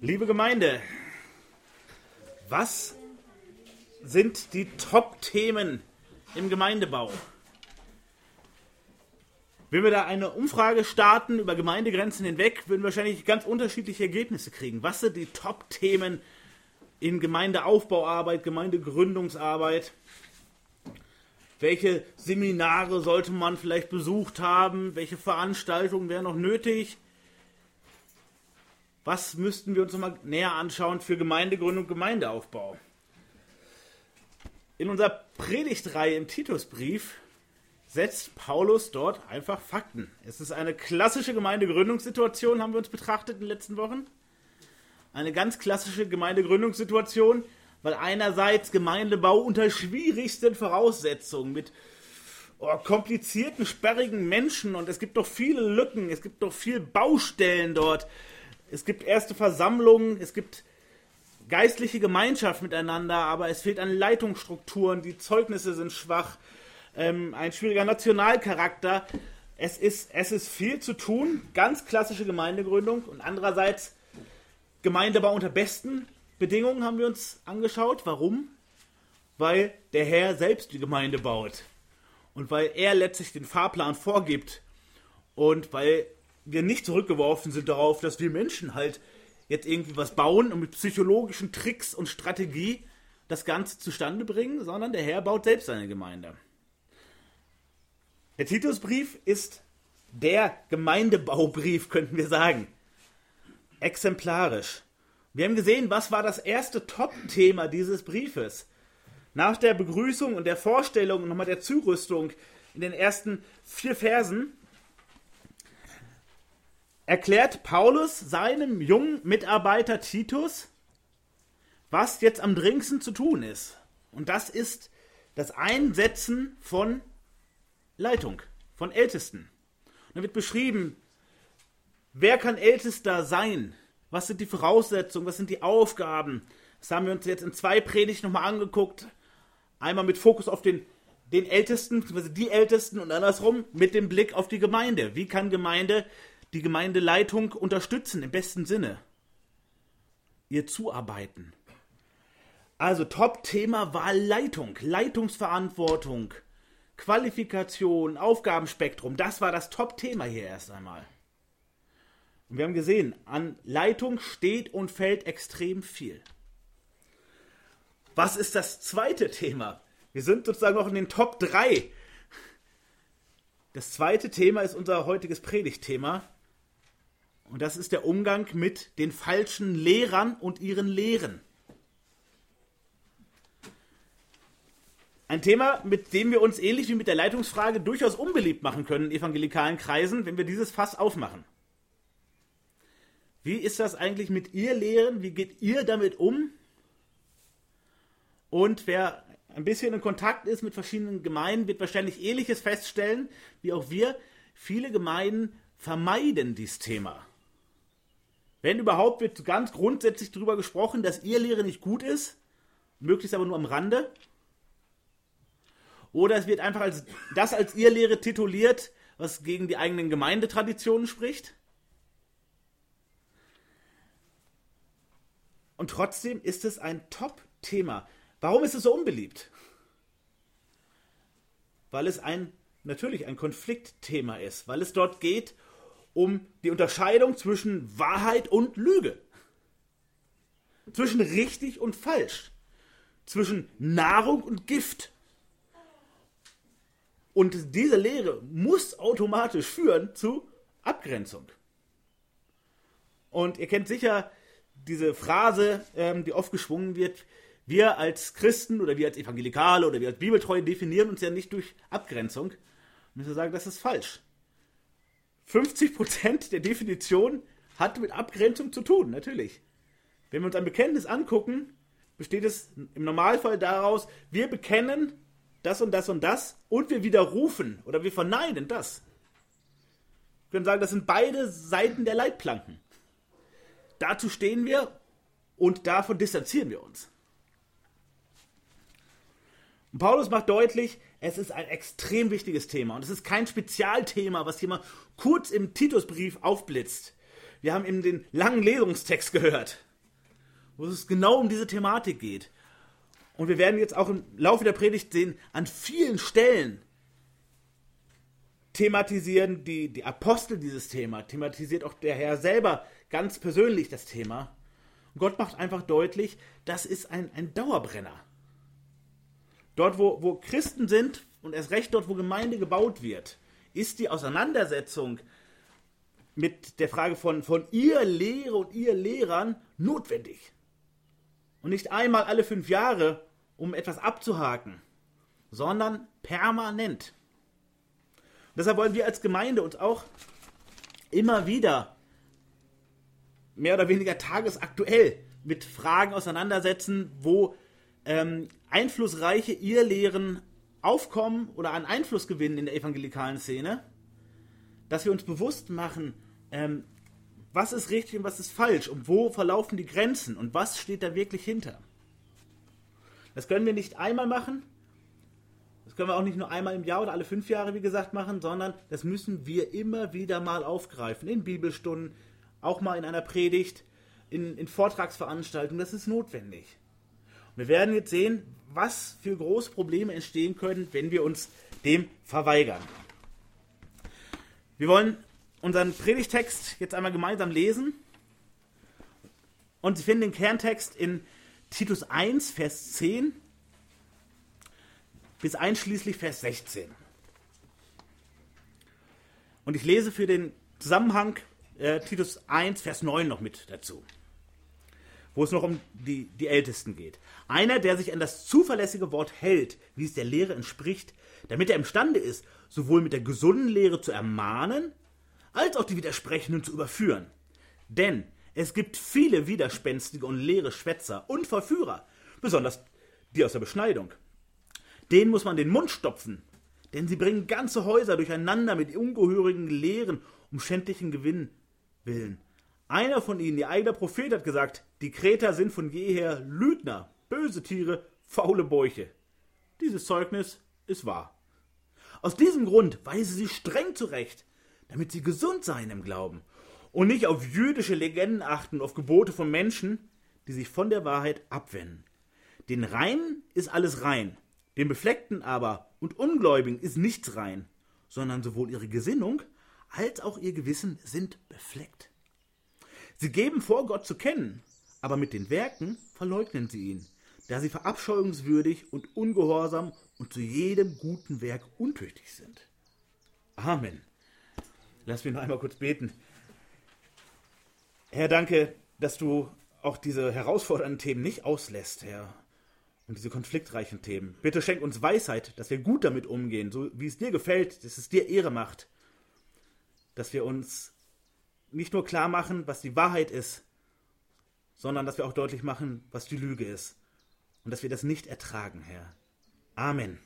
Liebe Gemeinde, was sind die Top-Themen im Gemeindebau? Wenn wir da eine Umfrage starten über Gemeindegrenzen hinweg, würden wir wahrscheinlich ganz unterschiedliche Ergebnisse kriegen. Was sind die Top-Themen in Gemeindeaufbauarbeit, Gemeindegründungsarbeit? Welche Seminare sollte man vielleicht besucht haben? Welche Veranstaltungen wären noch nötig? Was müssten wir uns nochmal näher anschauen für Gemeindegründung und Gemeindeaufbau? In unserer Predigtreihe im Titusbrief setzt Paulus dort einfach Fakten. Es ist eine klassische Gemeindegründungssituation, haben wir uns betrachtet in den letzten Wochen. Eine ganz klassische Gemeindegründungssituation, weil einerseits Gemeindebau unter schwierigsten Voraussetzungen mit oh, komplizierten, sperrigen Menschen und es gibt doch viele Lücken, es gibt doch viele Baustellen dort. Es gibt erste Versammlungen, es gibt geistliche Gemeinschaft miteinander, aber es fehlt an Leitungsstrukturen, die Zeugnisse sind schwach, ähm, ein schwieriger Nationalcharakter. Es ist, es ist viel zu tun, ganz klassische Gemeindegründung und andererseits Gemeindebau unter besten Bedingungen haben wir uns angeschaut. Warum? Weil der Herr selbst die Gemeinde baut und weil er letztlich den Fahrplan vorgibt und weil wir nicht zurückgeworfen sind darauf, dass wir Menschen halt jetzt irgendwie was bauen und mit psychologischen Tricks und Strategie das Ganze zustande bringen, sondern der Herr baut selbst seine Gemeinde. Der Titusbrief ist der Gemeindebaubrief, könnten wir sagen. Exemplarisch. Wir haben gesehen, was war das erste Top-Thema dieses Briefes. Nach der Begrüßung und der Vorstellung und nochmal der Zurüstung in den ersten vier Versen erklärt Paulus seinem jungen Mitarbeiter Titus, was jetzt am dringendsten zu tun ist. Und das ist das Einsetzen von Leitung, von Ältesten. Da wird beschrieben, wer kann Ältester sein? Was sind die Voraussetzungen? Was sind die Aufgaben? Das haben wir uns jetzt in zwei Predigten nochmal angeguckt. Einmal mit Fokus auf den, den Ältesten, beziehungsweise die Ältesten und andersrum mit dem Blick auf die Gemeinde. Wie kann Gemeinde die Gemeindeleitung unterstützen im besten Sinne. Ihr zuarbeiten. Also Top-Thema war Leitung, Leitungsverantwortung, Qualifikation, Aufgabenspektrum. Das war das Top-Thema hier erst einmal. Und wir haben gesehen, an Leitung steht und fällt extrem viel. Was ist das zweite Thema? Wir sind sozusagen noch in den Top 3. Das zweite Thema ist unser heutiges Predigtthema. Und das ist der Umgang mit den falschen Lehrern und ihren Lehren. Ein Thema, mit dem wir uns ähnlich wie mit der Leitungsfrage durchaus unbeliebt machen können in evangelikalen Kreisen, wenn wir dieses Fass aufmachen. Wie ist das eigentlich mit ihr Lehren? Wie geht ihr damit um? Und wer ein bisschen in Kontakt ist mit verschiedenen Gemeinden, wird wahrscheinlich ähnliches feststellen, wie auch wir. Viele Gemeinden vermeiden dieses Thema. Wenn überhaupt, wird ganz grundsätzlich darüber gesprochen, dass ihr Lehre nicht gut ist, möglichst aber nur am Rande. Oder es wird einfach als das als ihr Lehre tituliert, was gegen die eigenen Gemeindetraditionen spricht. Und trotzdem ist es ein Top-Thema. Warum ist es so unbeliebt? Weil es ein natürlich ein Konfliktthema ist, weil es dort geht um die Unterscheidung zwischen Wahrheit und Lüge. Zwischen richtig und falsch. Zwischen Nahrung und Gift. Und diese Lehre muss automatisch führen zu Abgrenzung. Und ihr kennt sicher diese Phrase, ähm, die oft geschwungen wird, wir als Christen oder wir als Evangelikale oder wir als Bibeltreue definieren uns ja nicht durch Abgrenzung. Müssen wir sagen, das ist falsch. 50% der Definition hat mit Abgrenzung zu tun, natürlich. Wenn wir uns ein Bekenntnis angucken, besteht es im Normalfall daraus, wir bekennen das und das und das und wir widerrufen oder wir verneinen das. Wir können sagen, das sind beide Seiten der Leitplanken. Dazu stehen wir und davon distanzieren wir uns. Und Paulus macht deutlich, es ist ein extrem wichtiges Thema und es ist kein Spezialthema, was jemand kurz im Titusbrief aufblitzt. Wir haben eben den langen Lesungstext gehört. wo es genau um diese Thematik geht. Und wir werden jetzt auch im Laufe der Predigt sehen, an vielen Stellen thematisieren die, die Apostel dieses Thema, thematisiert auch der Herr selber ganz persönlich das Thema. Und Gott macht einfach deutlich, das ist ein, ein Dauerbrenner. Dort, wo, wo Christen sind und erst recht dort, wo Gemeinde gebaut wird, ist die Auseinandersetzung mit der Frage von, von ihr Lehre und ihr Lehrern notwendig. Und nicht einmal alle fünf Jahre, um etwas abzuhaken, sondern permanent. Und deshalb wollen wir als Gemeinde uns auch immer wieder mehr oder weniger tagesaktuell mit Fragen auseinandersetzen, wo ähm, einflussreiche Irrlehren aufkommen oder an Einfluss gewinnen in der evangelikalen Szene, dass wir uns bewusst machen, ähm, was ist richtig und was ist falsch und wo verlaufen die Grenzen und was steht da wirklich hinter. Das können wir nicht einmal machen, das können wir auch nicht nur einmal im Jahr oder alle fünf Jahre, wie gesagt, machen, sondern das müssen wir immer wieder mal aufgreifen, in Bibelstunden, auch mal in einer Predigt, in, in Vortragsveranstaltungen, das ist notwendig. Wir werden jetzt sehen, was für große Probleme entstehen können, wenn wir uns dem verweigern. Wir wollen unseren Predigtext jetzt einmal gemeinsam lesen. Und Sie finden den Kerntext in Titus 1, Vers 10 bis einschließlich Vers 16. Und ich lese für den Zusammenhang äh, Titus 1, Vers 9 noch mit dazu, wo es noch um die, die Ältesten geht. Einer, der sich an das zuverlässige Wort hält, wie es der Lehre entspricht, damit er imstande ist, sowohl mit der gesunden Lehre zu ermahnen, als auch die Widersprechenden zu überführen. Denn es gibt viele widerspenstige und leere Schwätzer und Verführer, besonders die aus der Beschneidung. Denen muss man den Mund stopfen, denn sie bringen ganze Häuser durcheinander mit ungehörigen Lehren um schändlichen Gewinn willen. Einer von ihnen, ihr eigener Prophet, hat gesagt, die Kreter sind von jeher Lügner, böse Tiere, faule Bäuche. Dieses Zeugnis ist wahr. Aus diesem Grund weise sie streng zurecht, damit sie gesund seien im Glauben und nicht auf jüdische Legenden achten, auf Gebote von Menschen, die sich von der Wahrheit abwenden. Den Reinen ist alles rein, den Befleckten aber und Ungläubigen ist nichts rein, sondern sowohl ihre Gesinnung als auch ihr Gewissen sind befleckt. Sie geben vor, Gott zu kennen, aber mit den Werken verleugnen sie ihn, da sie verabscheuungswürdig und ungehorsam und zu jedem guten Werk untüchtig sind. Amen. Lass mich noch einmal kurz beten. Herr, danke, dass du auch diese herausfordernden Themen nicht auslässt, Herr. Und diese konfliktreichen Themen. Bitte schenk uns Weisheit, dass wir gut damit umgehen, so wie es dir gefällt, dass es dir Ehre macht. Dass wir uns nicht nur klar machen, was die Wahrheit ist, sondern dass wir auch deutlich machen, was die Lüge ist. Und dass wir das nicht ertragen, Herr. Amen.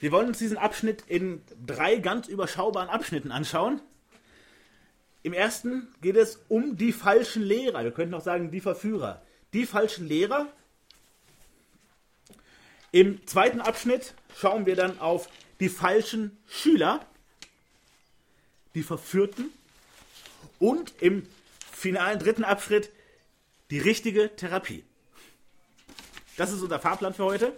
Wir wollen uns diesen Abschnitt in drei ganz überschaubaren Abschnitten anschauen. Im ersten geht es um die falschen Lehrer. Wir könnten auch sagen, die Verführer. Die falschen Lehrer. Im zweiten Abschnitt schauen wir dann auf die falschen Schüler, die Verführten. Und im finalen dritten Abschnitt die richtige Therapie. Das ist unser Fahrplan für heute.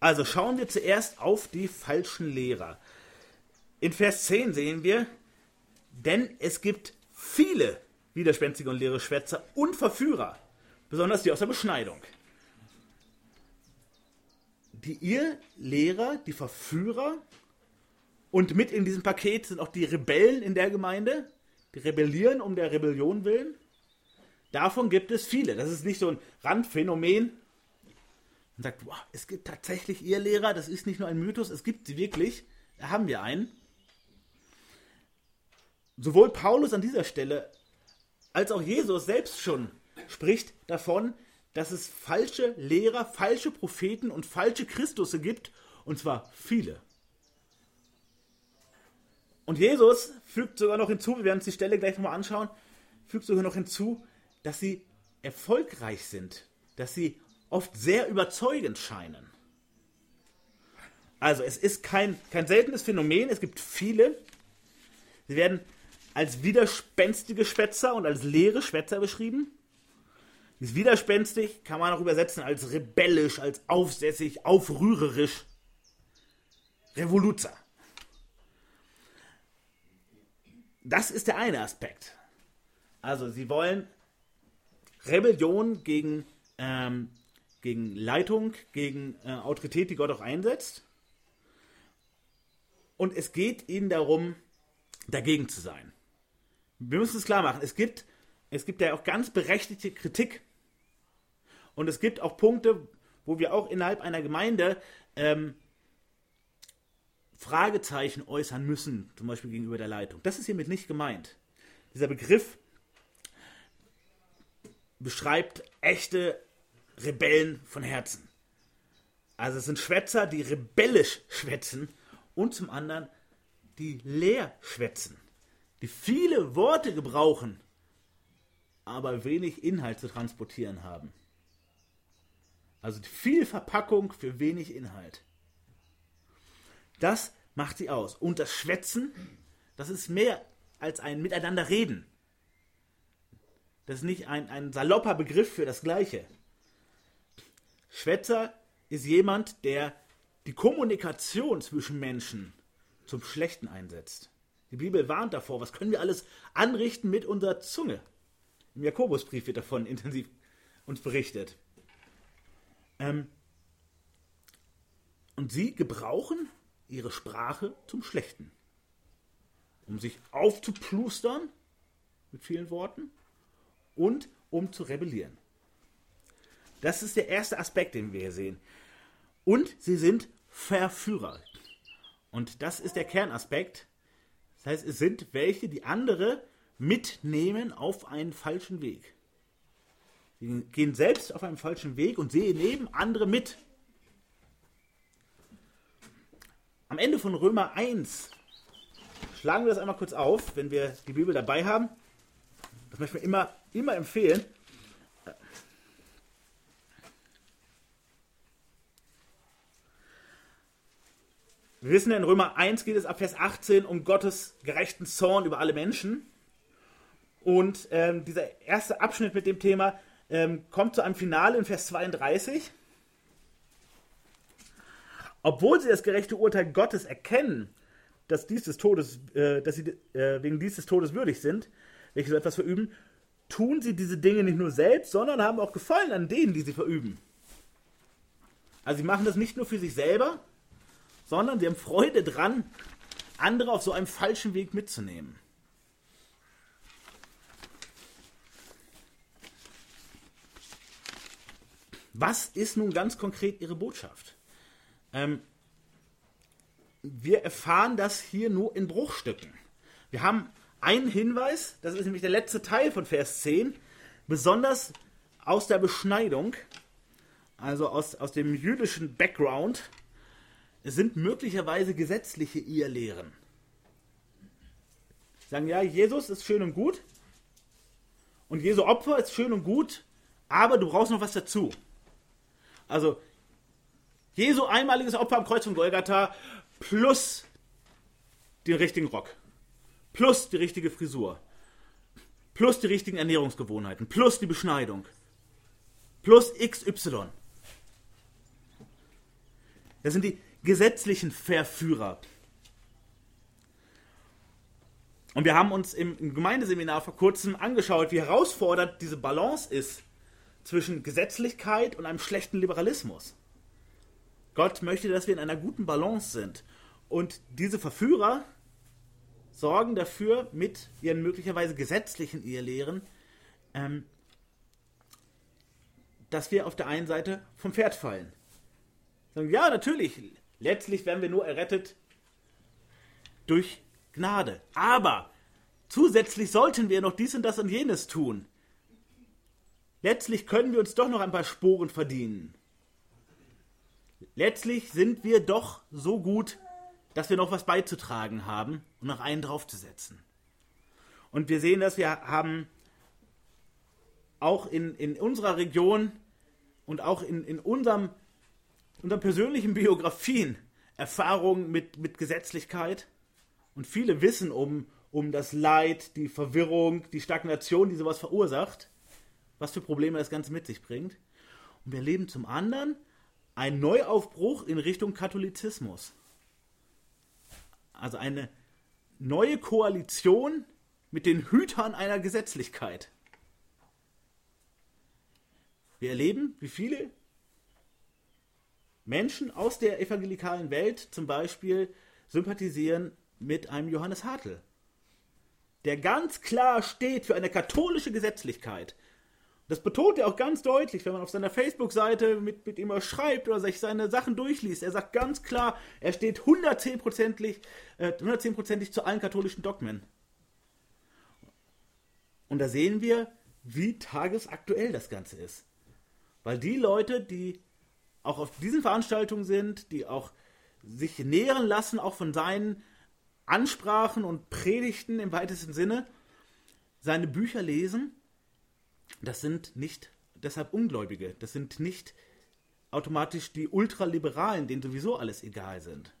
Also schauen wir zuerst auf die falschen Lehrer. In Vers 10 sehen wir, denn es gibt viele widerspenstige und leere Schwätzer und Verführer, besonders die aus der Beschneidung. Die ihr Lehrer, die Verführer und mit in diesem Paket sind auch die Rebellen in der Gemeinde, die rebellieren um der Rebellion willen. Davon gibt es viele. Das ist nicht so ein Randphänomen, und sagt, wow, es gibt tatsächlich ihr Lehrer, das ist nicht nur ein Mythos, es gibt sie wirklich. Da haben wir einen. Sowohl Paulus an dieser Stelle als auch Jesus selbst schon spricht davon, dass es falsche Lehrer, falsche Propheten und falsche Christusse gibt, und zwar viele. Und Jesus fügt sogar noch hinzu, wir werden uns die Stelle gleich nochmal anschauen, fügt sogar noch hinzu, dass sie erfolgreich sind, dass sie oft sehr überzeugend scheinen. Also es ist kein, kein seltenes Phänomen, es gibt viele, Sie werden als widerspenstige Schwätzer und als leere Schwätzer beschrieben. Dieses widerspenstig kann man auch übersetzen als rebellisch, als aufsässig, aufrührerisch. Revoluzer. Das ist der eine Aspekt. Also sie wollen Rebellion gegen, ähm, gegen Leitung, gegen äh, Autorität, die Gott auch einsetzt. Und es geht ihnen darum, dagegen zu sein. Wir müssen es klar machen. Es gibt, es gibt ja auch ganz berechtigte Kritik. Und es gibt auch Punkte, wo wir auch innerhalb einer Gemeinde ähm, Fragezeichen äußern müssen, zum Beispiel gegenüber der Leitung. Das ist hiermit nicht gemeint. Dieser Begriff beschreibt echte Rebellen von Herzen. Also es sind Schwätzer, die rebellisch schwätzen und zum anderen die leer schwätzen, die viele Worte gebrauchen, aber wenig Inhalt zu transportieren haben. Also viel Verpackung für wenig Inhalt. Das macht sie aus. Und das Schwätzen, das ist mehr als ein Miteinanderreden. Das ist nicht ein, ein salopper Begriff für das Gleiche. Schwätzer ist jemand, der die Kommunikation zwischen Menschen zum Schlechten einsetzt. Die Bibel warnt davor, was können wir alles anrichten mit unserer Zunge. Im Jakobusbrief wird davon intensiv uns berichtet. Ähm, und sie gebrauchen ihre Sprache zum Schlechten. Um sich aufzuplustern mit vielen Worten und um zu rebellieren. Das ist der erste Aspekt, den wir hier sehen. Und sie sind Verführer. Und das ist der Kernaspekt. Das heißt, es sind welche, die andere mitnehmen auf einen falschen Weg. Sie gehen selbst auf einen falschen Weg und sehen neben andere mit. Am Ende von Römer 1 schlagen wir das einmal kurz auf, wenn wir die Bibel dabei haben. Das möchte ich mir immer, immer empfehlen. Wir wissen ja, in Römer 1 geht es ab Vers 18 um Gottes gerechten Zorn über alle Menschen. Und ähm, dieser erste Abschnitt mit dem Thema ähm, kommt zu einem Finale in Vers 32. Obwohl sie das gerechte Urteil Gottes erkennen, dass, dies des Todes, äh, dass sie äh, wegen dieses Todes würdig sind, welche so etwas verüben, tun sie diese Dinge nicht nur selbst, sondern haben auch Gefallen an denen, die sie verüben. Also sie machen das nicht nur für sich selber, sondern sie haben Freude dran, andere auf so einem falschen Weg mitzunehmen. Was ist nun ganz konkret Ihre Botschaft? Ähm, wir erfahren das hier nur in Bruchstücken. Wir haben einen Hinweis, das ist nämlich der letzte Teil von Vers 10, besonders aus der Beschneidung, also aus, aus dem jüdischen Background, sind möglicherweise gesetzliche Irrlehren. Sagen, ja, Jesus ist schön und gut und Jesu Opfer ist schön und gut, aber du brauchst noch was dazu. Also, Jesu einmaliges Opfer am Kreuz von Golgatha plus den richtigen Rock, plus die richtige Frisur, plus die richtigen Ernährungsgewohnheiten, plus die Beschneidung, plus XY. Das sind die gesetzlichen Verführer. Und wir haben uns im Gemeindeseminar vor kurzem angeschaut, wie herausfordernd diese Balance ist zwischen Gesetzlichkeit und einem schlechten Liberalismus. Gott möchte, dass wir in einer guten Balance sind. Und diese Verführer sorgen dafür mit ihren möglicherweise gesetzlichen Ehelehren, ähm, dass wir auf der einen Seite vom Pferd fallen. Sagen, ja, natürlich, Letztlich werden wir nur errettet durch Gnade. Aber zusätzlich sollten wir noch dies und das und jenes tun. Letztlich können wir uns doch noch ein paar Sporen verdienen. Letztlich sind wir doch so gut, dass wir noch was beizutragen haben und noch einen draufzusetzen. Und wir sehen, dass wir haben auch in, in unserer Region und auch in, in unserem unseren persönlichen Biografien Erfahrungen mit, mit Gesetzlichkeit und viele wissen um, um das Leid, die Verwirrung, die Stagnation, die sowas verursacht, was für Probleme das Ganze mit sich bringt. Und wir erleben zum anderen einen Neuaufbruch in Richtung Katholizismus. Also eine neue Koalition mit den Hütern einer Gesetzlichkeit. Wir erleben, wie viele Menschen aus der evangelikalen Welt zum Beispiel sympathisieren mit einem Johannes Hartl, der ganz klar steht für eine katholische Gesetzlichkeit. Das betont er auch ganz deutlich, wenn man auf seiner Facebook-Seite mit, mit ihm schreibt oder sich seine Sachen durchliest. Er sagt ganz klar, er steht 110%ig, äh, 110 zu allen katholischen Dogmen. Und da sehen wir, wie tagesaktuell das Ganze ist. Weil die Leute, die auch auf diesen Veranstaltungen sind, die auch sich nähren lassen, auch von seinen Ansprachen und Predigten im weitesten Sinne, seine Bücher lesen, das sind nicht deshalb Ungläubige, das sind nicht automatisch die Ultraliberalen, denen sowieso alles egal sind.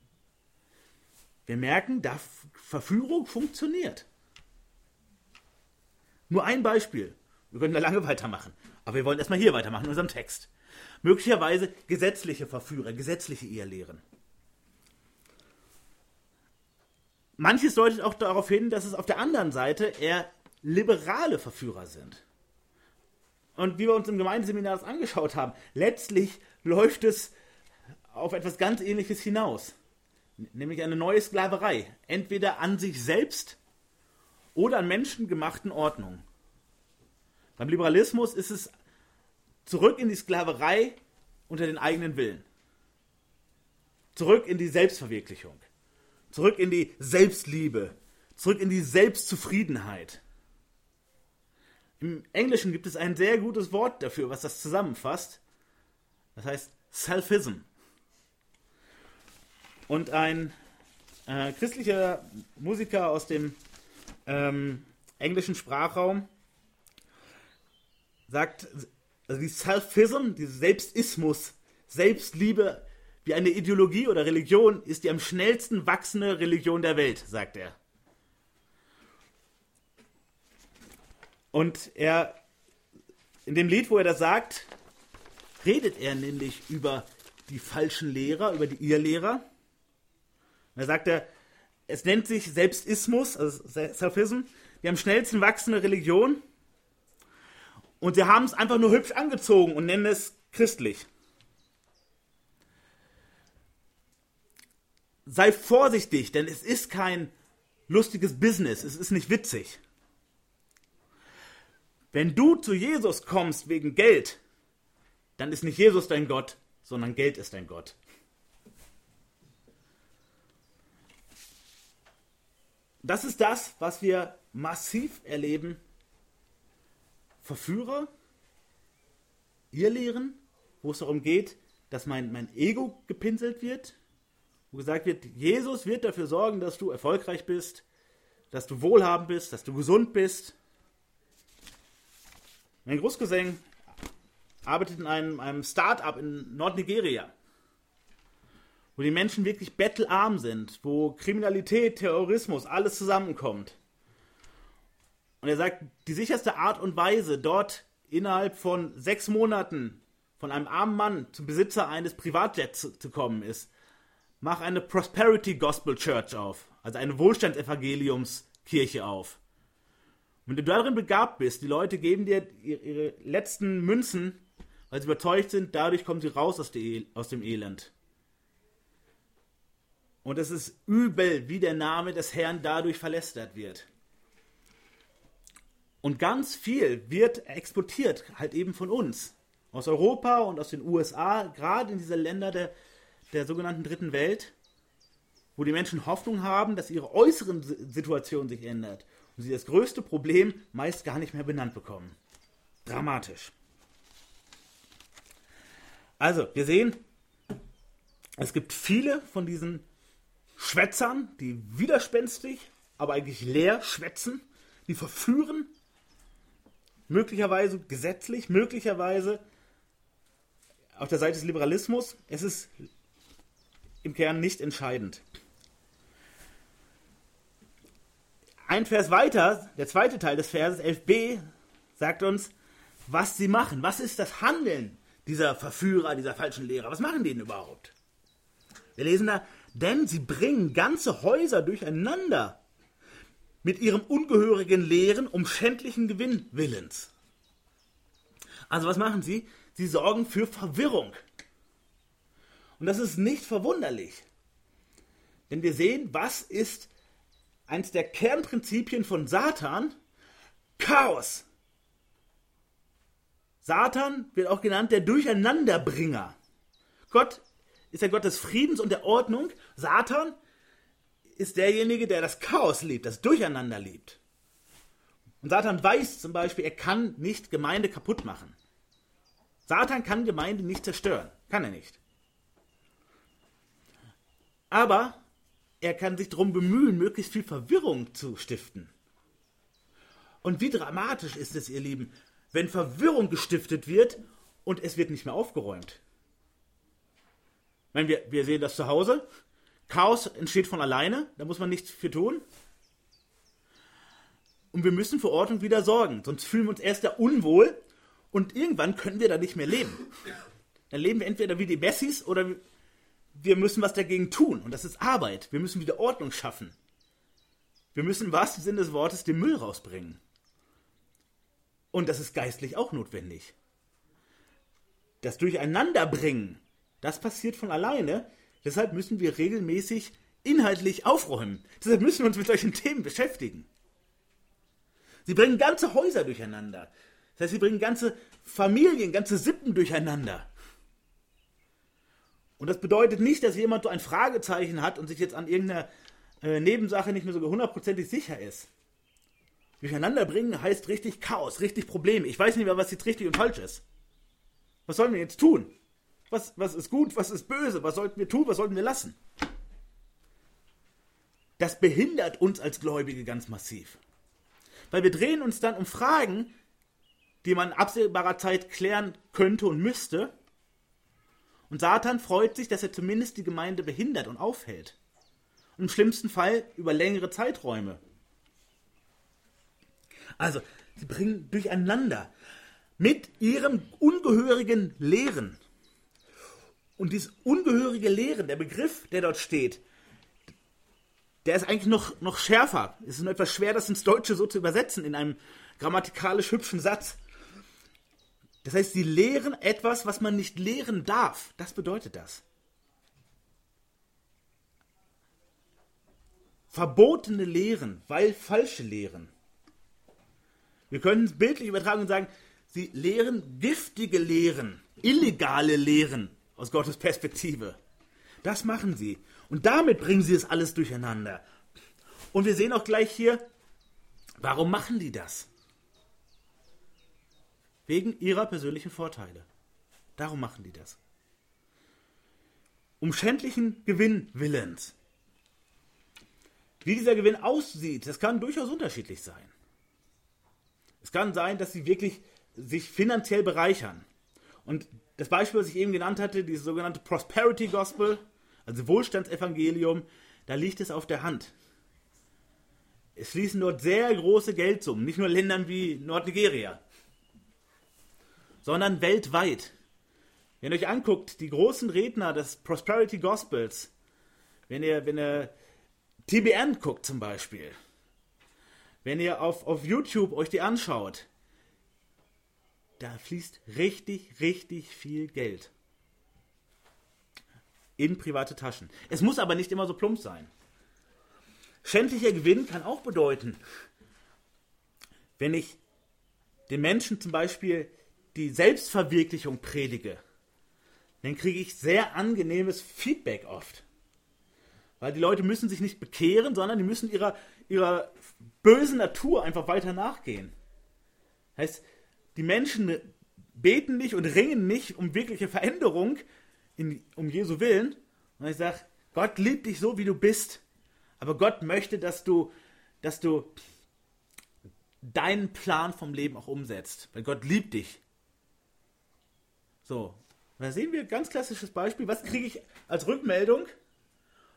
Wir merken, da Verführung funktioniert. Nur ein Beispiel. Wir können da lange weitermachen. Aber wir wollen erstmal hier weitermachen, in unserem Text. Möglicherweise gesetzliche Verführer, gesetzliche Ehelehren. Manches deutet auch darauf hin, dass es auf der anderen Seite eher liberale Verführer sind. Und wie wir uns im Gemeindeseminar das angeschaut haben, letztlich läuft es auf etwas ganz Ähnliches hinaus. Nämlich eine neue Sklaverei. Entweder an sich selbst oder an menschengemachten Ordnungen. Beim Liberalismus ist es zurück in die Sklaverei unter den eigenen Willen. Zurück in die Selbstverwirklichung. Zurück in die Selbstliebe. Zurück in die Selbstzufriedenheit. Im Englischen gibt es ein sehr gutes Wort dafür, was das zusammenfasst. Das heißt Selfism. Und ein äh, christlicher Musiker aus dem ähm, englischen Sprachraum sagt, also die Selfism, dieses Selbstismus, Selbstliebe wie eine Ideologie oder Religion ist die am schnellsten wachsende Religion der Welt, sagt er. Und er, in dem Lied, wo er das sagt, redet er nämlich über die falschen Lehrer, über die Irrlehrer. Da sagt er, es nennt sich Selbstismus, also Selfism, die am schnellsten wachsende Religion. Und sie haben es einfach nur hübsch angezogen und nennen es christlich. Sei vorsichtig, denn es ist kein lustiges Business, es ist nicht witzig. Wenn du zu Jesus kommst wegen Geld, dann ist nicht Jesus dein Gott, sondern Geld ist dein Gott. Das ist das, was wir massiv erleben. Verführer, ihr Lehren, wo es darum geht, dass mein, mein Ego gepinselt wird, wo gesagt wird, Jesus wird dafür sorgen, dass du erfolgreich bist, dass du wohlhabend bist, dass du gesund bist, mein Großcousin arbeitet in einem, einem Start-up in Nordnigeria, wo die Menschen wirklich bettelarm sind, wo Kriminalität, Terrorismus, alles zusammenkommt. Und er sagt, die sicherste Art und Weise, dort innerhalb von sechs Monaten von einem armen Mann zum Besitzer eines Privatjets zu, zu kommen, ist, mach eine Prosperity Gospel Church auf, also eine Wohlstandsevangeliumskirche auf. Wenn du darin begabt bist, die Leute geben dir ihre letzten Münzen, weil sie überzeugt sind, dadurch kommen sie raus aus, dem Elend. Und es ist übel, wie der Name des Herrn dadurch verlästert wird. Und ganz viel wird exportiert, halt eben von uns. Aus Europa und aus den USA, gerade in diese Länder der, der sogenannten Dritten Welt, wo die Menschen Hoffnung haben, dass ihre äußeren Situation sich ändert und sie das größte Problem meist gar nicht mehr benannt bekommen. Dramatisch. Also, wir sehen, es gibt viele von diesen Schwätzern, die widerspenstig, aber eigentlich leer schwätzen, die verführen, möglicherweise gesetzlich, möglicherweise auf der Seite des Liberalismus. Es ist im Kern nicht entscheidend. Ein Vers weiter, der zweite Teil des Verses 11b, sagt uns, was sie machen. Was ist das Handeln dieser Verführer, dieser falschen Lehrer? Was machen die denn überhaupt? Wir lesen da, denn sie bringen ganze Häuser durcheinander mit ihrem ungehörigen Lehren um schändlichen Gewinn willens. Also was machen sie? Sie sorgen für Verwirrung. Und das ist nicht verwunderlich. Denn wir sehen, was ist eines der Kernprinzipien von Satan? Chaos. Satan wird auch genannt der Durcheinanderbringer. Gott ist der Gott des Friedens und der Ordnung. Satan ist derjenige, der das Chaos liebt, das Durcheinander liebt. Und Satan weiß zum Beispiel, er kann nicht Gemeinde kaputt machen. Satan kann Gemeinde nicht zerstören. Kann er nicht. Aber er kann sich darum bemühen, möglichst viel Verwirrung zu stiften. Und wie dramatisch ist es, ihr Lieben, wenn Verwirrung gestiftet wird und es wird nicht mehr aufgeräumt. Ich meine, wir, wir sehen das zu Hause. Chaos entsteht von alleine, da muss man nichts für tun. Und wir müssen für Ordnung wieder sorgen, sonst fühlen wir uns erst da unwohl und irgendwann können wir da nicht mehr leben. Dann leben wir entweder wie die Messis oder wir müssen was dagegen tun. Und das ist Arbeit. Wir müssen wieder Ordnung schaffen. Wir müssen im wahrsten Sinne des Wortes den Müll rausbringen. Und das ist geistlich auch notwendig. Das Durcheinanderbringen, das passiert von alleine. Deshalb müssen wir regelmäßig inhaltlich aufräumen. Deshalb müssen wir uns mit solchen Themen beschäftigen. Sie bringen ganze Häuser durcheinander. Das heißt, sie bringen ganze Familien, ganze Sippen durcheinander. Und das bedeutet nicht, dass jemand so ein Fragezeichen hat und sich jetzt an irgendeiner äh, Nebensache nicht mehr so hundertprozentig sicher ist. Durcheinander bringen heißt richtig Chaos, richtig Probleme. Ich weiß nicht mehr, was jetzt richtig und falsch ist. Was sollen wir jetzt tun? Was, was ist gut, was ist böse? Was sollten wir tun, was sollten wir lassen? Das behindert uns als Gläubige ganz massiv. Weil wir drehen uns dann um Fragen, die man in absehbarer Zeit klären könnte und müsste. Und Satan freut sich, dass er zumindest die Gemeinde behindert und aufhält. Im schlimmsten Fall über längere Zeiträume. Also, sie bringen durcheinander mit ihrem ungehörigen Lehren. Und dieses ungehörige Lehren, der Begriff, der dort steht, der ist eigentlich noch, noch schärfer. Es ist nur etwas schwer, das ins Deutsche so zu übersetzen in einem grammatikalisch hübschen Satz. Das heißt, sie lehren etwas, was man nicht lehren darf. Das bedeutet das. Verbotene Lehren, weil falsche Lehren. Wir können es bildlich übertragen und sagen, sie lehren giftige Lehren, illegale Lehren aus Gottes Perspektive. Das machen sie. Und damit bringen sie es alles durcheinander. Und wir sehen auch gleich hier, warum machen die das? Wegen ihrer persönlichen Vorteile. Darum machen die das. Um schändlichen Gewinn willens. Wie dieser Gewinn aussieht, das kann durchaus unterschiedlich sein. Es kann sein, dass sie wirklich sich finanziell bereichern. Und das Beispiel, was ich eben genannt hatte, dieses sogenannte Prosperity Gospel, also Wohlstandsevangelium, da liegt es auf der Hand. Es fließen dort sehr große Geldsummen, nicht nur Ländern wie Nordnigeria, sondern weltweit. Wenn ihr euch anguckt, die großen Redner des Prosperity Gospels, wenn ihr, wenn ihr TBN guckt zum Beispiel, wenn ihr auf, auf YouTube euch die anschaut, da fließt richtig, richtig viel Geld in private Taschen. Es muss aber nicht immer so plump sein. Schändlicher Gewinn kann auch bedeuten, wenn ich den Menschen zum Beispiel die Selbstverwirklichung predige, dann kriege ich sehr angenehmes Feedback oft. Weil die Leute müssen sich nicht bekehren, sondern die müssen ihrer, ihrer bösen Natur einfach weiter nachgehen. Heißt, die Menschen beten nicht und ringen nicht um wirkliche Veränderung, in, um Jesu Willen. Und ich sage, Gott liebt dich so, wie du bist. Aber Gott möchte, dass du, dass du deinen Plan vom Leben auch umsetzt. Weil Gott liebt dich. So, da sehen wir ein ganz klassisches Beispiel. Was kriege ich als Rückmeldung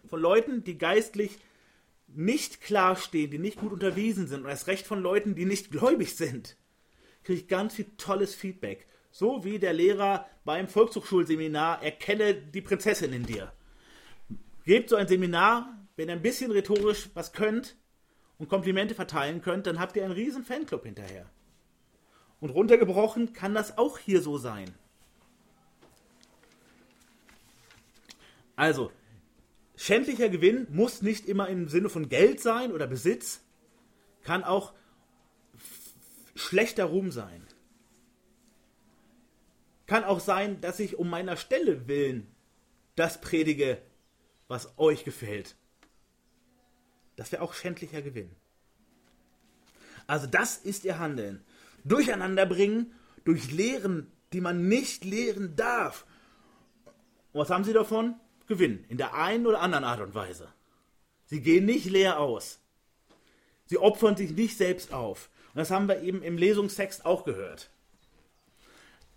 von Leuten, die geistlich nicht klar stehen, die nicht gut unterwiesen sind und erst recht von Leuten, die nicht gläubig sind, kriege ich ganz viel tolles Feedback. So wie der Lehrer beim Volkshochschulseminar erkenne die Prinzessin in dir. Gebt so ein Seminar, wenn ihr ein bisschen rhetorisch was könnt und Komplimente verteilen könnt, dann habt ihr einen riesen Fanclub hinterher. Und runtergebrochen kann das auch hier so sein. Also, schändlicher Gewinn muss nicht immer im Sinne von Geld sein oder Besitz, kann auch schlechter Ruhm sein. Kann auch sein, dass ich um meiner Stelle willen das predige, was euch gefällt. Das wäre auch schändlicher Gewinn. Also das ist ihr Handeln. Durcheinander bringen durch Lehren, die man nicht lehren darf. Und was haben sie davon? Gewinn. In der einen oder anderen Art und Weise. Sie gehen nicht leer aus. Sie opfern sich nicht selbst auf. Und das haben wir eben im Lesungstext auch gehört.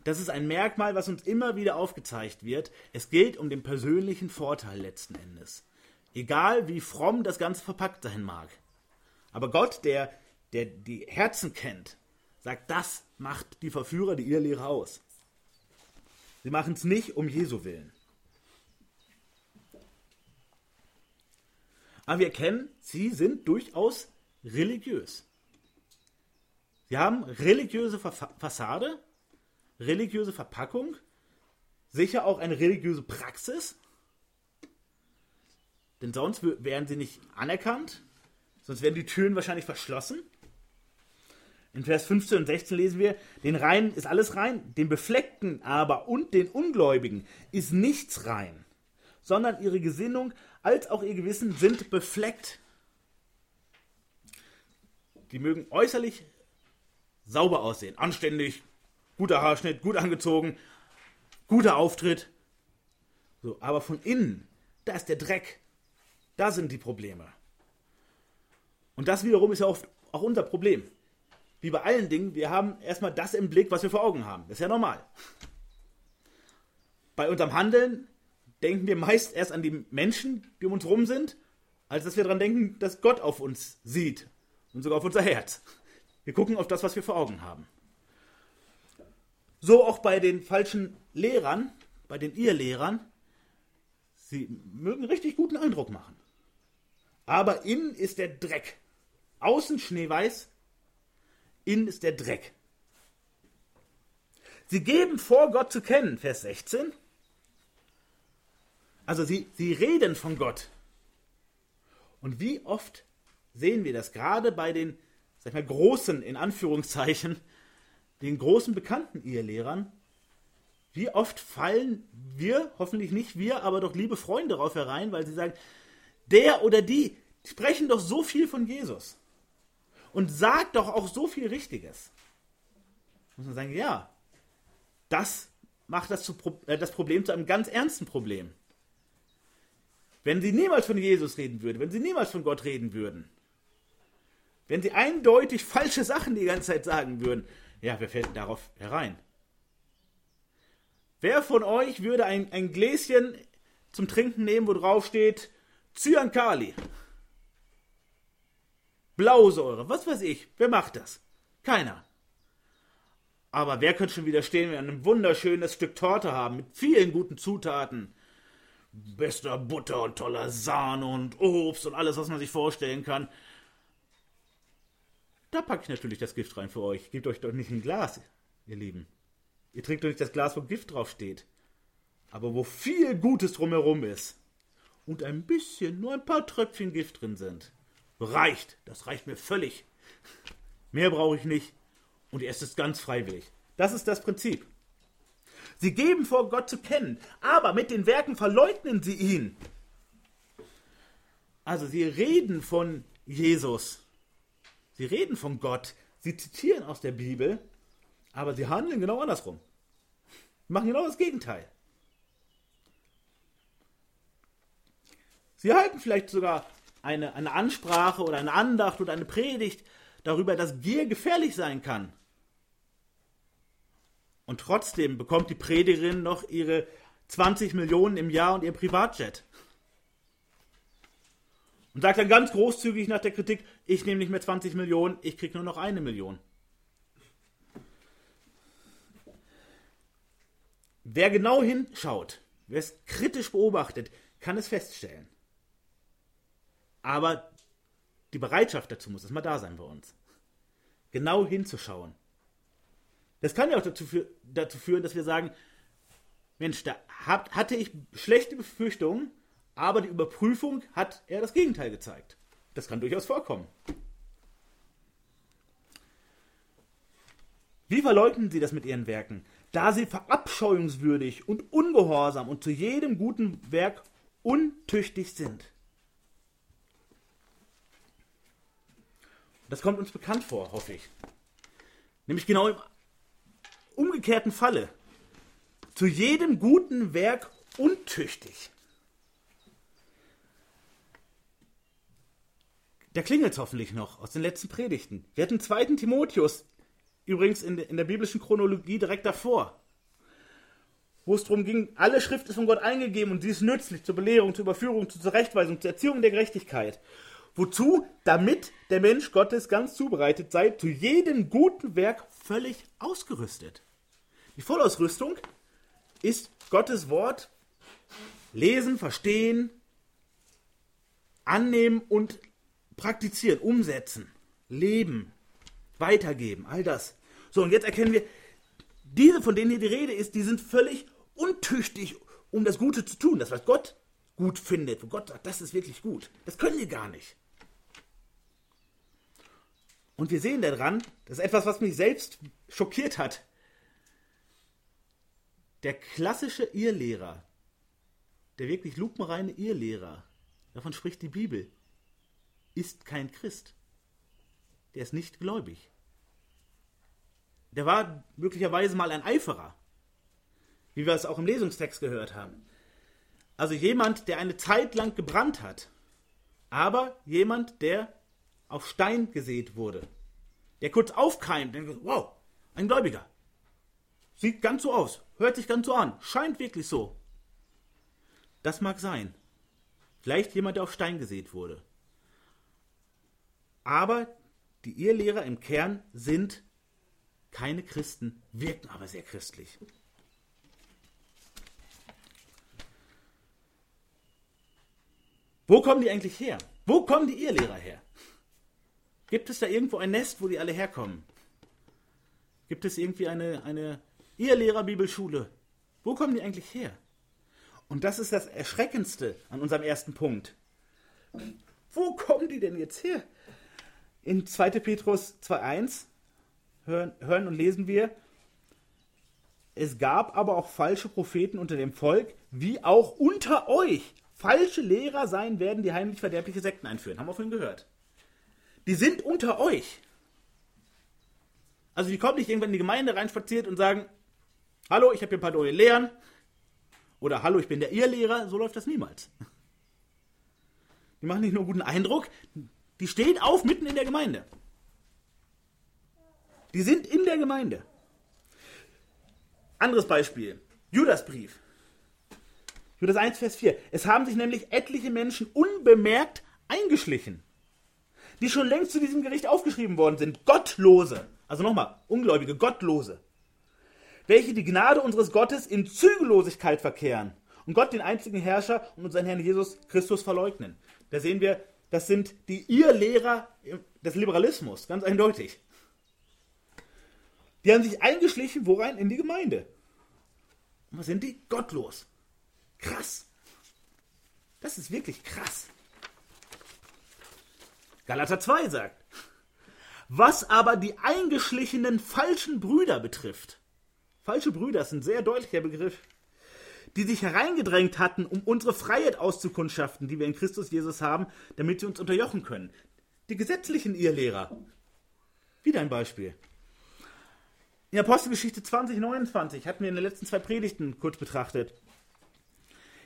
Das ist ein Merkmal, was uns immer wieder aufgezeigt wird. Es geht um den persönlichen Vorteil letzten Endes. Egal wie fromm das Ganze verpackt sein mag. Aber Gott, der, der die Herzen kennt, sagt, das macht die Verführer, die ihr Lehre aus. Sie machen es nicht um Jesu willen. Aber wir erkennen, sie sind durchaus religiös. Sie haben religiöse Fassade, religiöse Verpackung, sicher auch eine religiöse Praxis, denn sonst wären sie nicht anerkannt, sonst wären die Türen wahrscheinlich verschlossen. In Vers 15 und 16 lesen wir, den Reinen ist alles rein, den Befleckten aber und den Ungläubigen ist nichts rein, sondern ihre Gesinnung als auch ihr Gewissen sind befleckt. Die mögen äußerlich sauber aussehen, anständig, guter Haarschnitt, gut angezogen, guter Auftritt. So, aber von innen, da ist der Dreck, da sind die Probleme. Und das wiederum ist ja oft auch unser Problem. Wie bei allen Dingen, wir haben erstmal das im Blick, was wir vor Augen haben. Das ist ja normal. Bei unserem Handeln denken wir meist erst an die Menschen, die um uns rum sind, als dass wir daran denken, dass Gott auf uns sieht und sogar auf unser Herz. Wir gucken auf das, was wir vor Augen haben. So auch bei den falschen Lehrern, bei den Irrlehrern. Sie mögen richtig guten Eindruck machen aber innen ist der Dreck. Außen schneeweiß, innen ist der Dreck. Sie geben vor, Gott zu kennen, Vers 16. Also sie, sie reden von Gott. Und wie oft sehen wir das gerade bei den, sag mal, großen, in Anführungszeichen, den großen bekannten Ehelehrern, wie oft fallen wir, hoffentlich nicht wir, aber doch liebe Freunde darauf herein, weil sie sagen, der oder die sprechen doch so viel von Jesus und sagt doch auch so viel Richtiges. Muss man sagen, ja, das macht das, zu, äh, das Problem zu einem ganz ernsten Problem. Wenn sie niemals von Jesus reden würden, wenn sie niemals von Gott reden würden, wenn sie eindeutig falsche Sachen die ganze Zeit sagen würden, ja, wer fällt darauf herein? Wer von euch würde ein, ein Gläschen zum Trinken nehmen, wo drauf steht Zyankali? Blausäure, was weiß ich. Wer macht das? Keiner. Aber wer könnte schon widerstehen, wenn wir ein wunderschönes Stück Torte haben mit vielen guten Zutaten? Bester Butter und toller Sahne und Obst und alles, was man sich vorstellen kann. Da packe ich natürlich das Gift rein für euch. Gebt euch doch nicht ein Glas, ihr Lieben. Ihr trinkt doch nicht das Glas, wo Gift draufsteht. Aber wo viel Gutes drumherum ist. Und ein bisschen, nur ein paar Tröpfchen Gift drin sind. Reicht. Das reicht mir völlig. Mehr brauche ich nicht. Und ihr esst es ganz freiwillig. Das ist das Prinzip. Sie geben vor, Gott zu kennen, aber mit den Werken verleugnen sie ihn. Also sie reden von Jesus. Sie reden von Gott. Sie zitieren aus der Bibel, aber sie handeln genau andersrum. Sie machen genau das Gegenteil. Sie halten vielleicht sogar eine, eine Ansprache oder eine Andacht oder eine Predigt darüber, dass Gier gefährlich sein kann. Und trotzdem bekommt die Predigerin noch ihre 20 Millionen im Jahr und ihr Privatjet. Und sagt dann ganz großzügig nach der Kritik, ich nehme nicht mehr 20 Millionen, ich kriege nur noch eine Million. Wer genau hinschaut, wer es kritisch beobachtet, kann es feststellen. Aber die Bereitschaft dazu muss erstmal da sein bei uns. Genau hinzuschauen. Das kann ja auch dazu, dazu führen, dass wir sagen, Mensch, da hat, hatte ich schlechte Befürchtungen, aber die Überprüfung hat eher das Gegenteil gezeigt. Das kann durchaus vorkommen. Wie verleugnen Sie das mit Ihren Werken? Da Sie verabscheuungswürdig und ungehorsam und zu jedem guten Werk untüchtig sind. Das kommt uns bekannt vor, hoffe ich. Nämlich genau im umgekehrten Falle. Zu jedem guten Werk untüchtig. Da klingelt es hoffentlich noch aus den letzten Predigten. Wir hatten 2. Timotheus, übrigens in, in der biblischen Chronologie direkt davor, wo es darum ging, alle Schrift ist von Gott eingegeben und sie ist nützlich zur Belehrung, zur Überführung, zur Zurechtweisung, zur Erziehung der Gerechtigkeit. Wozu? Damit der Mensch Gottes ganz zubereitet sei, zu jedem guten Werk völlig ausgerüstet. Die Vollausrüstung ist Gottes Wort lesen, verstehen, annehmen und praktizieren, umsetzen, leben, weitergeben, all das. So, und jetzt erkennen wir, diese, von denen hier die Rede ist, die sind völlig untüchtig, um das Gute zu tun. Das, was Gott gut findet, wo Gott sagt, das ist wirklich gut. Das können die gar nicht. Und wir sehen daran, das ist etwas, was mich selbst schockiert hat. Der klassische Irrlehrer, der wirklich lupenreine Irrlehrer, davon spricht die Bibel, ist kein Christ. Der ist nicht gläubig. Der war möglicherweise mal ein Eiferer, wie wir es auch im Lesungstext gehört haben. Also jemand, der eine Zeit lang gebrannt hat, aber jemand, der auf Stein gesät wurde, der kurz aufkeimt, denkt, wow, ein Gläubiger. Sieht ganz so aus, hört sich ganz so an, scheint wirklich so. Das mag sein. Vielleicht jemand, der auf Stein gesät wurde. Aber die Irrlehrer im Kern sind keine Christen, wirken aber sehr christlich. Wo kommen die eigentlich her? Wo kommen die Irrlehrer her? Gibt es da irgendwo ein Nest, wo die alle herkommen? Gibt es irgendwie eine, eine Irrlehrer-Bibelschule? Wo kommen die eigentlich her? Und das ist das Erschreckendste an unserem ersten Punkt. Wo kommen die denn jetzt her? In 2. Petrus 2.1 hören, hören und lesen wir, es gab aber auch falsche Propheten unter dem Volk, wie auch unter euch falsche Lehrer sein werden, die heimlich verderbliche Sekten einführen. Haben wir vorhin gehört die sind unter euch. Also die kommen nicht irgendwann in die Gemeinde reinspaziert und sagen, hallo, ich habe hier ein paar neue Lehren. Oder hallo, ich bin der Irrlehrer. So läuft das niemals. Die machen nicht nur guten Eindruck, die stehen auf mitten in der Gemeinde. Die sind in der Gemeinde. Anderes Beispiel. Judasbrief. Judas 1, Vers 4. Es haben sich nämlich etliche Menschen unbemerkt eingeschlichen die schon längst zu diesem Gericht aufgeschrieben worden sind. Gottlose. Also nochmal, Ungläubige, Gottlose. Welche die Gnade unseres Gottes in Zügellosigkeit verkehren und Gott, den einzigen Herrscher und unseren Herrn Jesus Christus verleugnen. Da sehen wir, das sind die Irrlehrer des Liberalismus, ganz eindeutig. Die haben sich eingeschlichen, worein? In die Gemeinde. Und was sind die? Gottlos. Krass. Das ist wirklich krass. Galater 2 sagt. Was aber die eingeschlichenen falschen Brüder betrifft. Falsche Brüder ist ein sehr deutlicher Begriff. Die sich hereingedrängt hatten, um unsere Freiheit auszukundschaften, die wir in Christus Jesus haben, damit sie uns unterjochen können. Die gesetzlichen Irrlehrer. Wieder ein Beispiel. In Apostelgeschichte 20, 29 hatten wir in den letzten zwei Predigten kurz betrachtet.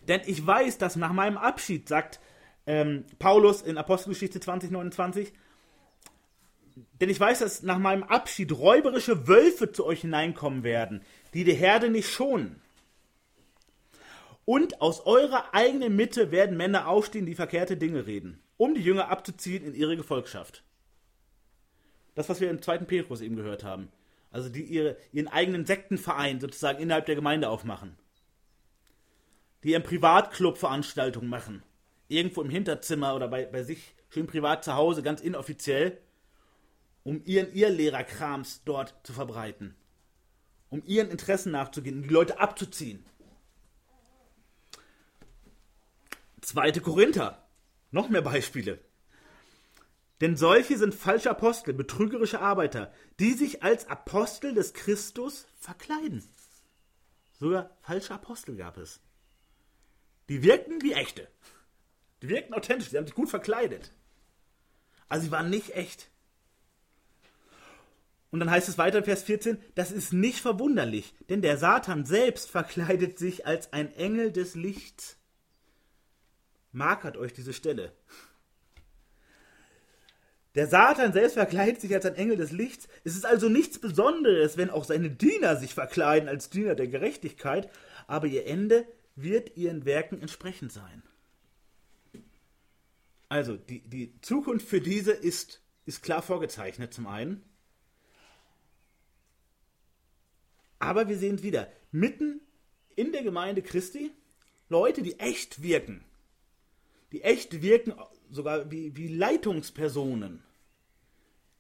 Denn ich weiß, dass nach meinem Abschied, sagt ähm, Paulus in Apostelgeschichte 20, 29. Denn ich weiß, dass nach meinem Abschied räuberische Wölfe zu euch hineinkommen werden, die die Herde nicht schonen. Und aus eurer eigenen Mitte werden Männer aufstehen, die verkehrte Dinge reden, um die Jünger abzuziehen in ihre Gefolgschaft. Das, was wir im zweiten Petrus eben gehört haben. Also die ihre, ihren eigenen Sektenverein sozusagen innerhalb der Gemeinde aufmachen. Die ihren Privatclub Veranstaltungen machen. Irgendwo im Hinterzimmer oder bei, bei sich schön privat zu Hause, ganz inoffiziell, um ihren Irrlehrerkrams dort zu verbreiten. Um ihren Interessen nachzugehen, um die Leute abzuziehen. Zweite Korinther. Noch mehr Beispiele. Denn solche sind falsche Apostel, betrügerische Arbeiter, die sich als Apostel des Christus verkleiden. Sogar falsche Apostel gab es. Die wirkten wie echte. Die wirkten authentisch, die haben sich gut verkleidet. Also sie waren nicht echt. Und dann heißt es weiter in Vers 14, das ist nicht verwunderlich, denn der Satan selbst verkleidet sich als ein Engel des Lichts. Markert euch diese Stelle. Der Satan selbst verkleidet sich als ein Engel des Lichts. Es ist also nichts Besonderes, wenn auch seine Diener sich verkleiden als Diener der Gerechtigkeit, aber ihr Ende wird ihren Werken entsprechend sein. Also, die, die Zukunft für diese ist, ist klar vorgezeichnet zum einen. Aber wir sehen es wieder, mitten in der Gemeinde Christi, Leute, die echt wirken, die echt wirken, sogar wie, wie Leitungspersonen,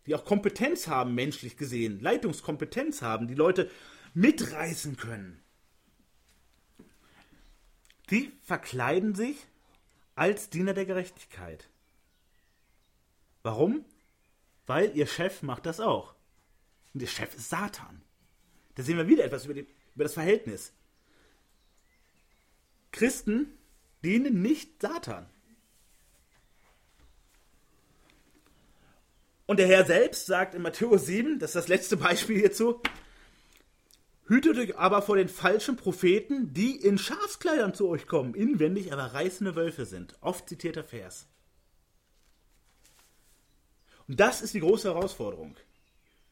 die auch Kompetenz haben, menschlich gesehen, Leitungskompetenz haben, die Leute mitreißen können. Die verkleiden sich als Diener der Gerechtigkeit. Warum? Weil ihr Chef macht das auch. Und der Chef ist Satan. Da sehen wir wieder etwas über, die, über das Verhältnis. Christen dienen nicht Satan. Und der Herr selbst sagt in Matthäus 7, das ist das letzte Beispiel hierzu, Hütet euch aber vor den falschen Propheten, die in Schafskleidern zu euch kommen, inwendig aber reißende Wölfe sind. Oft zitierter Vers. Und das ist die große Herausforderung.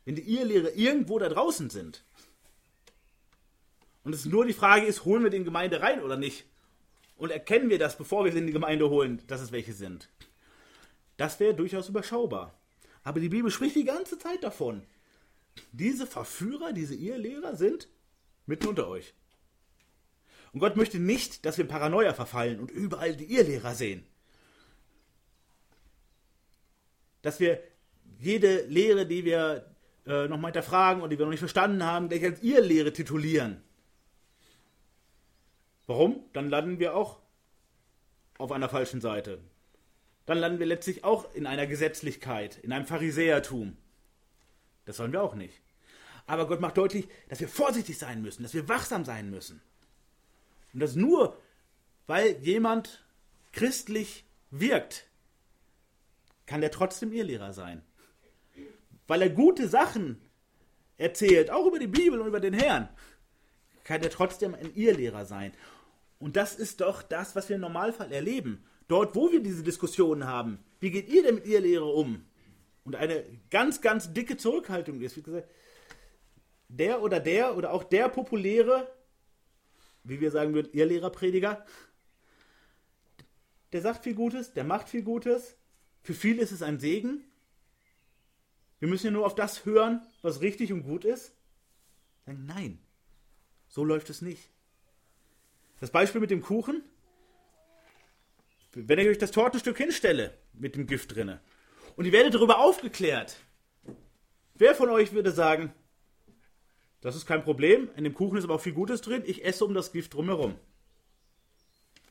Wenn die Irrlehrer irgendwo da draußen sind und es nur die Frage ist, holen wir den Gemeinde rein oder nicht? Und erkennen wir das, bevor wir sie in die Gemeinde holen, dass es welche sind? Das wäre durchaus überschaubar. Aber die Bibel spricht die ganze Zeit davon. Diese Verführer, diese Irrlehrer sind mitten unter euch. Und Gott möchte nicht, dass wir in Paranoia verfallen und überall die Irrlehrer sehen. Dass wir jede Lehre, die wir äh, noch mal hinterfragen und die wir noch nicht verstanden haben, gleich als Irrlehre titulieren. Warum? Dann landen wir auch auf einer falschen Seite dann landen wir letztlich auch in einer Gesetzlichkeit, in einem Pharisäertum. Das wollen wir auch nicht. Aber Gott macht deutlich, dass wir vorsichtig sein müssen, dass wir wachsam sein müssen. Und das nur, weil jemand christlich wirkt, kann der trotzdem Irrlehrer sein. Weil er gute Sachen erzählt, auch über die Bibel und über den Herrn, kann er trotzdem ein Irrlehrer sein. Und das ist doch das, was wir im Normalfall erleben dort, wo wir diese Diskussionen haben, wie geht ihr denn mit ihr Lehre um? Und eine ganz, ganz dicke Zurückhaltung ist, wie gesagt, der oder der oder auch der populäre, wie wir sagen würden, ihr Lehrerprediger, der sagt viel Gutes, der macht viel Gutes. Für viele ist es ein Segen. Wir müssen ja nur auf das hören, was richtig und gut ist. Nein, so läuft es nicht. Das Beispiel mit dem Kuchen, wenn ich euch das Tortenstück hinstelle mit dem Gift drinne und ihr werdet darüber aufgeklärt, wer von euch würde sagen, das ist kein Problem, in dem Kuchen ist aber auch viel Gutes drin, ich esse um das Gift drumherum.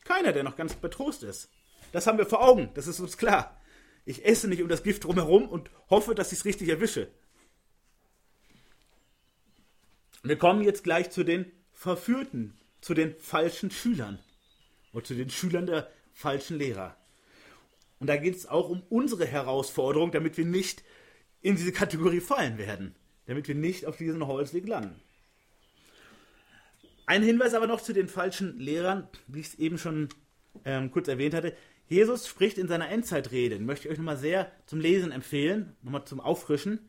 Keiner, der noch ganz betrost ist. Das haben wir vor Augen, das ist uns klar. Ich esse nicht um das Gift drumherum und hoffe, dass ich es richtig erwische. Wir kommen jetzt gleich zu den Verführten, zu den falschen Schülern und zu den Schülern der falschen Lehrer. Und da geht es auch um unsere Herausforderung, damit wir nicht in diese Kategorie fallen werden, damit wir nicht auf diesen Holzweg landen. Ein Hinweis aber noch zu den falschen Lehrern, wie ich es eben schon ähm, kurz erwähnt hatte. Jesus spricht in seiner Endzeitrede, möchte ich euch nochmal sehr zum Lesen empfehlen, nochmal zum Auffrischen,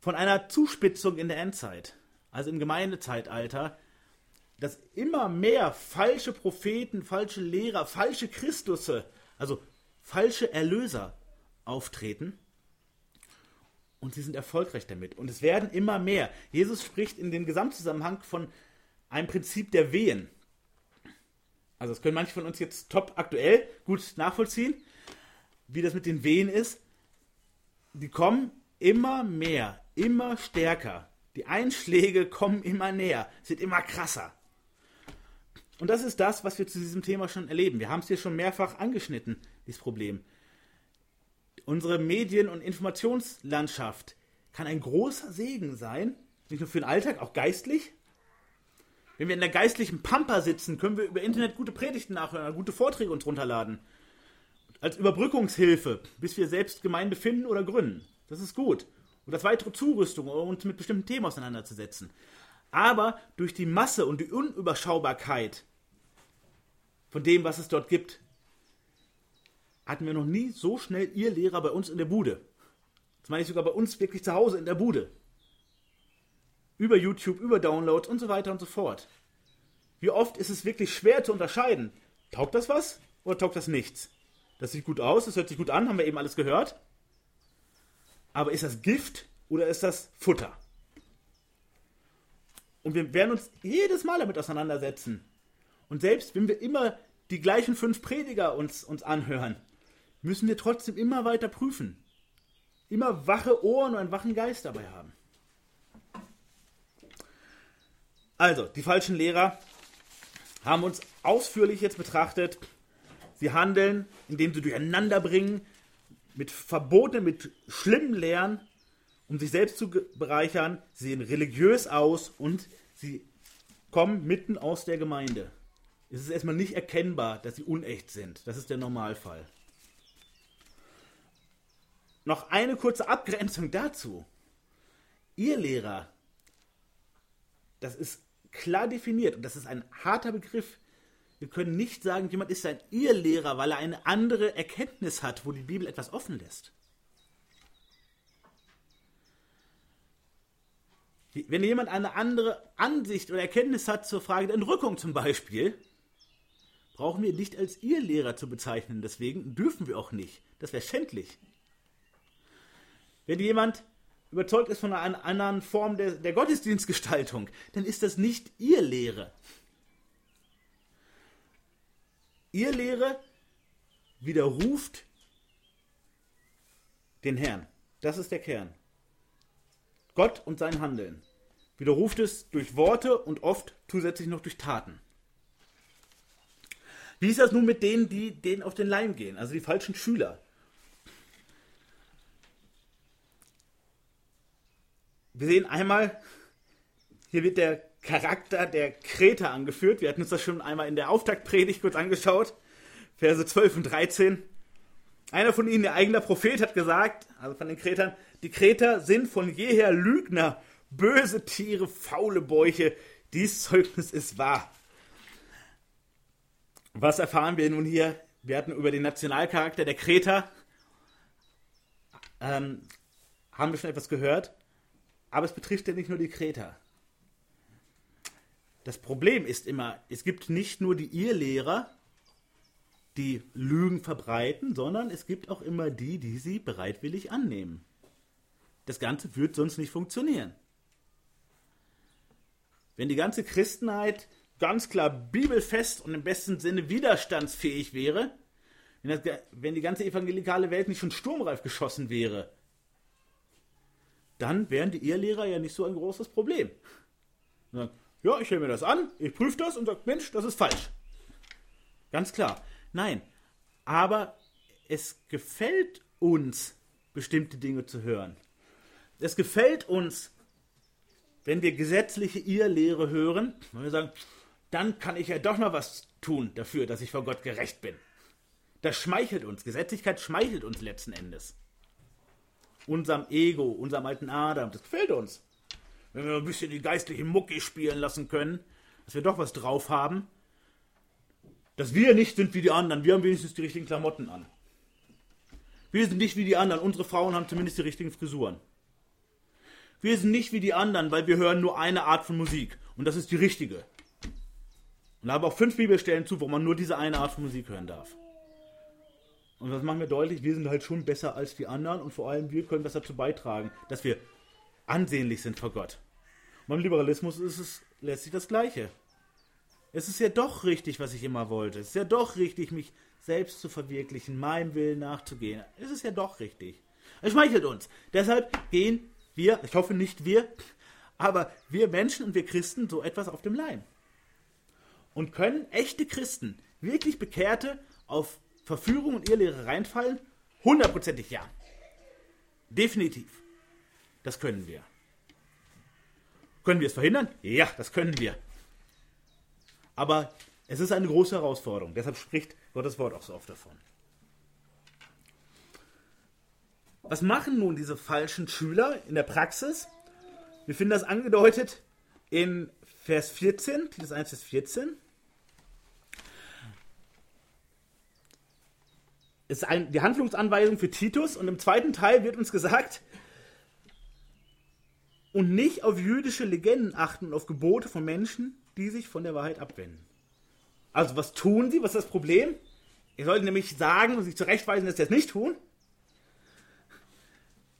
von einer Zuspitzung in der Endzeit, also im Gemeindezeitalter, dass immer mehr falsche Propheten, falsche Lehrer, falsche Christusse, also falsche Erlöser auftreten. Und sie sind erfolgreich damit. Und es werden immer mehr. Jesus spricht in dem Gesamtzusammenhang von einem Prinzip der Wehen. Also das können manche von uns jetzt top aktuell gut nachvollziehen, wie das mit den Wehen ist. Die kommen immer mehr, immer stärker. Die Einschläge kommen immer näher, sind immer krasser. Und das ist das, was wir zu diesem Thema schon erleben. Wir haben es hier schon mehrfach angeschnitten, dieses Problem. Unsere Medien- und Informationslandschaft kann ein großer Segen sein, nicht nur für den Alltag, auch geistlich. Wenn wir in der geistlichen Pampa sitzen, können wir über Internet gute Predigten nachhören, gute Vorträge uns runterladen. Als Überbrückungshilfe, bis wir selbst Gemeinde finden oder gründen. Das ist gut. Und als weitere Zurüstung, um uns mit bestimmten Themen auseinanderzusetzen. Aber durch die Masse und die Unüberschaubarkeit von dem, was es dort gibt, hatten wir noch nie so schnell ihr Lehrer bei uns in der Bude. Das meine ich sogar bei uns wirklich zu Hause in der Bude. Über YouTube, über Downloads und so weiter und so fort. Wie oft ist es wirklich schwer zu unterscheiden? Taugt das was oder taugt das nichts? Das sieht gut aus, das hört sich gut an, haben wir eben alles gehört. Aber ist das Gift oder ist das Futter? Und wir werden uns jedes Mal damit auseinandersetzen. Und selbst wenn wir immer die gleichen fünf Prediger uns, uns anhören, müssen wir trotzdem immer weiter prüfen. Immer wache Ohren und einen wachen Geist dabei haben. Also, die falschen Lehrer haben uns ausführlich jetzt betrachtet. Sie handeln, indem sie durcheinander bringen, mit Verboten, mit schlimmen Lehren, um sich selbst zu bereichern. Sie sehen religiös aus und sie kommen mitten aus der Gemeinde. Es ist erstmal nicht erkennbar, dass sie unecht sind. Das ist der Normalfall. Noch eine kurze Abgrenzung dazu. Ihr Lehrer, das ist klar definiert und das ist ein harter Begriff. Wir können nicht sagen, jemand ist ein Irrlehrer, weil er eine andere Erkenntnis hat, wo die Bibel etwas offen lässt. Wenn jemand eine andere Ansicht oder Erkenntnis hat zur Frage der Entrückung zum Beispiel, brauchen wir nicht als Irrlehrer zu bezeichnen. Deswegen dürfen wir auch nicht. Das wäre schändlich. Wenn jemand überzeugt ist von einer anderen Form der, der Gottesdienstgestaltung, dann ist das nicht ihr Lehre. Ihr Lehre widerruft den Herrn. Das ist der Kern. Gott und sein Handeln. Widerruft es durch Worte und oft zusätzlich noch durch Taten. Wie ist das nun mit denen, die denen auf den Leim gehen, also die falschen Schüler? Wir sehen einmal, hier wird der Charakter der Kreter angeführt. Wir hatten uns das schon einmal in der Auftaktpredigt kurz angeschaut. Verse 12 und 13. Einer von ihnen, der eigener Prophet, hat gesagt, also von den Kretern, die Kreter sind von jeher Lügner, böse Tiere, faule Bäuche. Dies Zeugnis ist wahr. Was erfahren wir nun hier? Wir hatten über den Nationalcharakter der Kreter, ähm, haben wir schon etwas gehört. Aber es betrifft ja nicht nur die Kreter. Das Problem ist immer, es gibt nicht nur die Irrlehrer, die Lügen verbreiten, sondern es gibt auch immer die, die sie bereitwillig annehmen. Das Ganze wird sonst nicht funktionieren. Wenn die ganze Christenheit ganz klar bibelfest und im besten Sinne widerstandsfähig wäre, wenn, das, wenn die ganze evangelikale Welt nicht schon sturmreif geschossen wäre, dann wären die Irrlehrer ja nicht so ein großes Problem. Sagen, ja, ich höre mir das an, ich prüfe das und sage, Mensch, das ist falsch. Ganz klar. Nein, aber es gefällt uns, bestimmte Dinge zu hören. Es gefällt uns, wenn wir gesetzliche Irrlehre hören, wenn wir sagen, dann kann ich ja doch noch was tun dafür, dass ich vor Gott gerecht bin. Das schmeichelt uns. Gesetzlichkeit schmeichelt uns letzten Endes unserem Ego, unserem alten Adam. Das gefällt uns. Wenn wir ein bisschen die geistliche Mucki spielen lassen können, dass wir doch was drauf haben. Dass wir nicht sind wie die anderen. Wir haben wenigstens die richtigen Klamotten an. Wir sind nicht wie die anderen. Unsere Frauen haben zumindest die richtigen Frisuren. Wir sind nicht wie die anderen, weil wir hören nur eine Art von Musik. Und das ist die richtige. Und habe auch fünf Bibelstellen zu, wo man nur diese eine Art von Musik hören darf. Und das machen wir deutlich, wir sind halt schon besser als die anderen und vor allem wir können das dazu beitragen, dass wir ansehnlich sind vor Gott. Beim Liberalismus ist es letztlich das Gleiche. Es ist ja doch richtig, was ich immer wollte. Es ist ja doch richtig, mich selbst zu verwirklichen, meinem Willen nachzugehen. Es ist ja doch richtig. Es schmeichelt uns. Deshalb gehen wir, ich hoffe nicht wir, aber wir Menschen und wir Christen so etwas auf dem Leim. Und können echte Christen, wirklich Bekehrte, auf Verführung und Irrlehre reinfallen? Hundertprozentig ja. Definitiv. Das können wir. Können wir es verhindern? Ja, das können wir. Aber es ist eine große Herausforderung. Deshalb spricht Gottes Wort auch so oft davon. Was machen nun diese falschen Schüler in der Praxis? Wir finden das angedeutet in Vers 14, Titus 1, Vers 14. ist ein, die Handlungsanweisung für Titus und im zweiten Teil wird uns gesagt, und nicht auf jüdische Legenden achten und auf Gebote von Menschen, die sich von der Wahrheit abwenden. Also was tun sie? Was ist das Problem? Ihr solltet nämlich sagen und sich zurechtweisen, dass sie das nicht tun.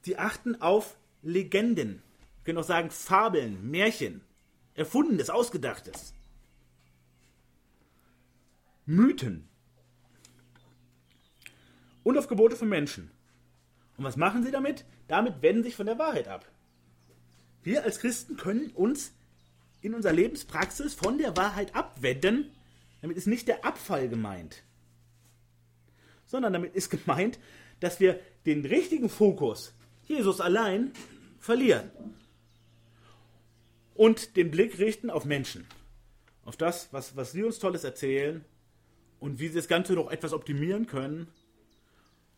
Sie achten auf Legenden. Wir können auch sagen Fabeln, Märchen, Erfundenes, Ausgedachtes. Mythen und auf Gebote von Menschen. Und was machen sie damit? Damit wenden sich von der Wahrheit ab. Wir als Christen können uns in unserer Lebenspraxis von der Wahrheit abwenden. Damit ist nicht der Abfall gemeint, sondern damit ist gemeint, dass wir den richtigen Fokus, Jesus allein, verlieren. Und den Blick richten auf Menschen. Auf das, was, was sie uns Tolles erzählen und wie sie das Ganze noch etwas optimieren können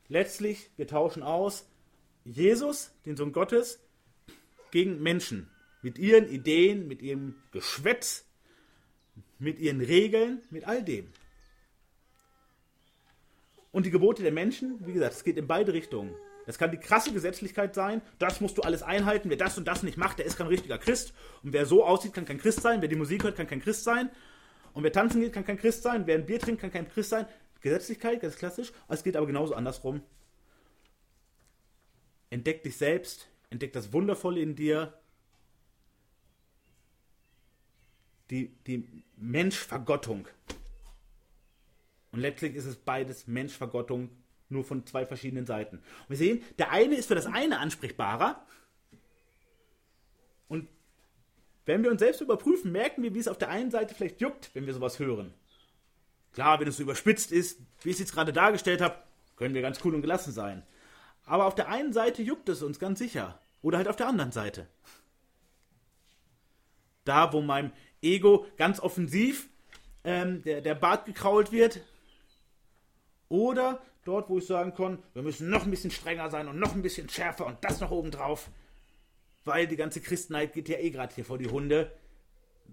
letztlich, wir tauschen aus Jesus, den Sohn Gottes, gegen Menschen. Mit ihren Ideen, mit ihrem Geschwätz, mit ihren Regeln, mit all dem. Und die Gebote der Menschen, wie gesagt, es geht in beide Richtungen. Das kann die krasse Gesetzlichkeit sein, das musst du alles einhalten, wer das und das nicht macht, der ist kein richtiger Christ. Und wer so aussieht, kann kein Christ sein, wer die Musik hört, kann kein Christ sein. Und wer tanzen geht, kann kein Christ sein, wer ein Bier trinkt, kann kein Christ sein. Gesetzlichkeit, ganz klassisch. Es geht aber genauso andersrum. Entdeck dich selbst, entdeck das Wundervolle in dir, die, die Menschvergottung. Und letztlich ist es beides Menschvergottung, nur von zwei verschiedenen Seiten. Und wir sehen, der eine ist für das eine ansprechbarer. Und wenn wir uns selbst überprüfen, merken wir, wie es auf der einen Seite vielleicht juckt, wenn wir sowas hören. Klar, wenn es so überspitzt ist, wie ich es jetzt gerade dargestellt habe, können wir ganz cool und gelassen sein. Aber auf der einen Seite juckt es uns ganz sicher. Oder halt auf der anderen Seite. Da, wo meinem Ego ganz offensiv ähm, der, der Bart gekrault wird. Oder dort, wo ich sagen kann, wir müssen noch ein bisschen strenger sein und noch ein bisschen schärfer und das noch obendrauf. Weil die ganze Christenheit geht ja eh gerade hier vor die Hunde,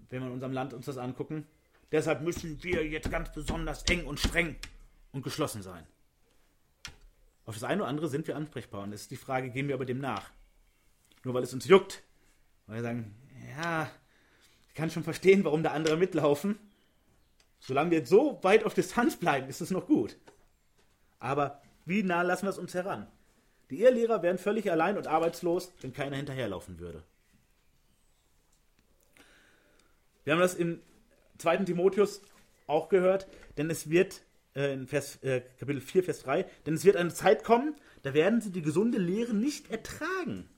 wenn wir in unserem Land uns das angucken. Deshalb müssen wir jetzt ganz besonders eng und streng und geschlossen sein. Auf das eine oder andere sind wir ansprechbar und es ist die Frage, gehen wir aber dem nach? Nur weil es uns juckt. Weil wir sagen, ja, ich kann schon verstehen, warum da andere mitlaufen. Solange wir jetzt so weit auf Distanz bleiben, ist es noch gut. Aber wie nah lassen wir es uns heran? Die Irrlehrer wären völlig allein und arbeitslos, wenn keiner hinterherlaufen würde. Wir haben das in 2. Timotheus auch gehört, denn es wird äh, in Vers, äh, Kapitel 4, Vers 3, denn es wird eine Zeit kommen, da werden sie die gesunde Lehre nicht ertragen,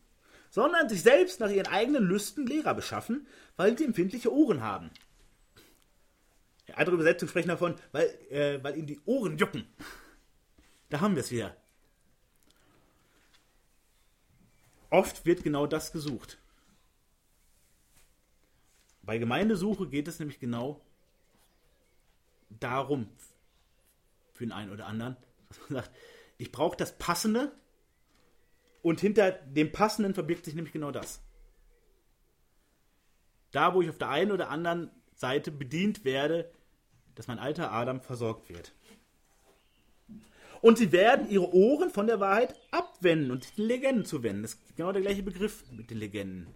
sondern sich selbst nach ihren eigenen Lüsten Lehrer beschaffen, weil sie empfindliche Ohren haben. Andere Übersetzungen sprechen davon, weil, äh, weil ihnen die Ohren jucken. Da haben wir es wieder. Oft wird genau das gesucht. Bei Gemeindesuche geht es nämlich genau darum, für den einen oder anderen, dass man sagt, ich brauche das Passende und hinter dem Passenden verbirgt sich nämlich genau das. Da, wo ich auf der einen oder anderen Seite bedient werde, dass mein alter Adam versorgt wird. Und sie werden ihre Ohren von der Wahrheit abwenden und sich den Legenden zu wenden. Das ist genau der gleiche Begriff mit den Legenden.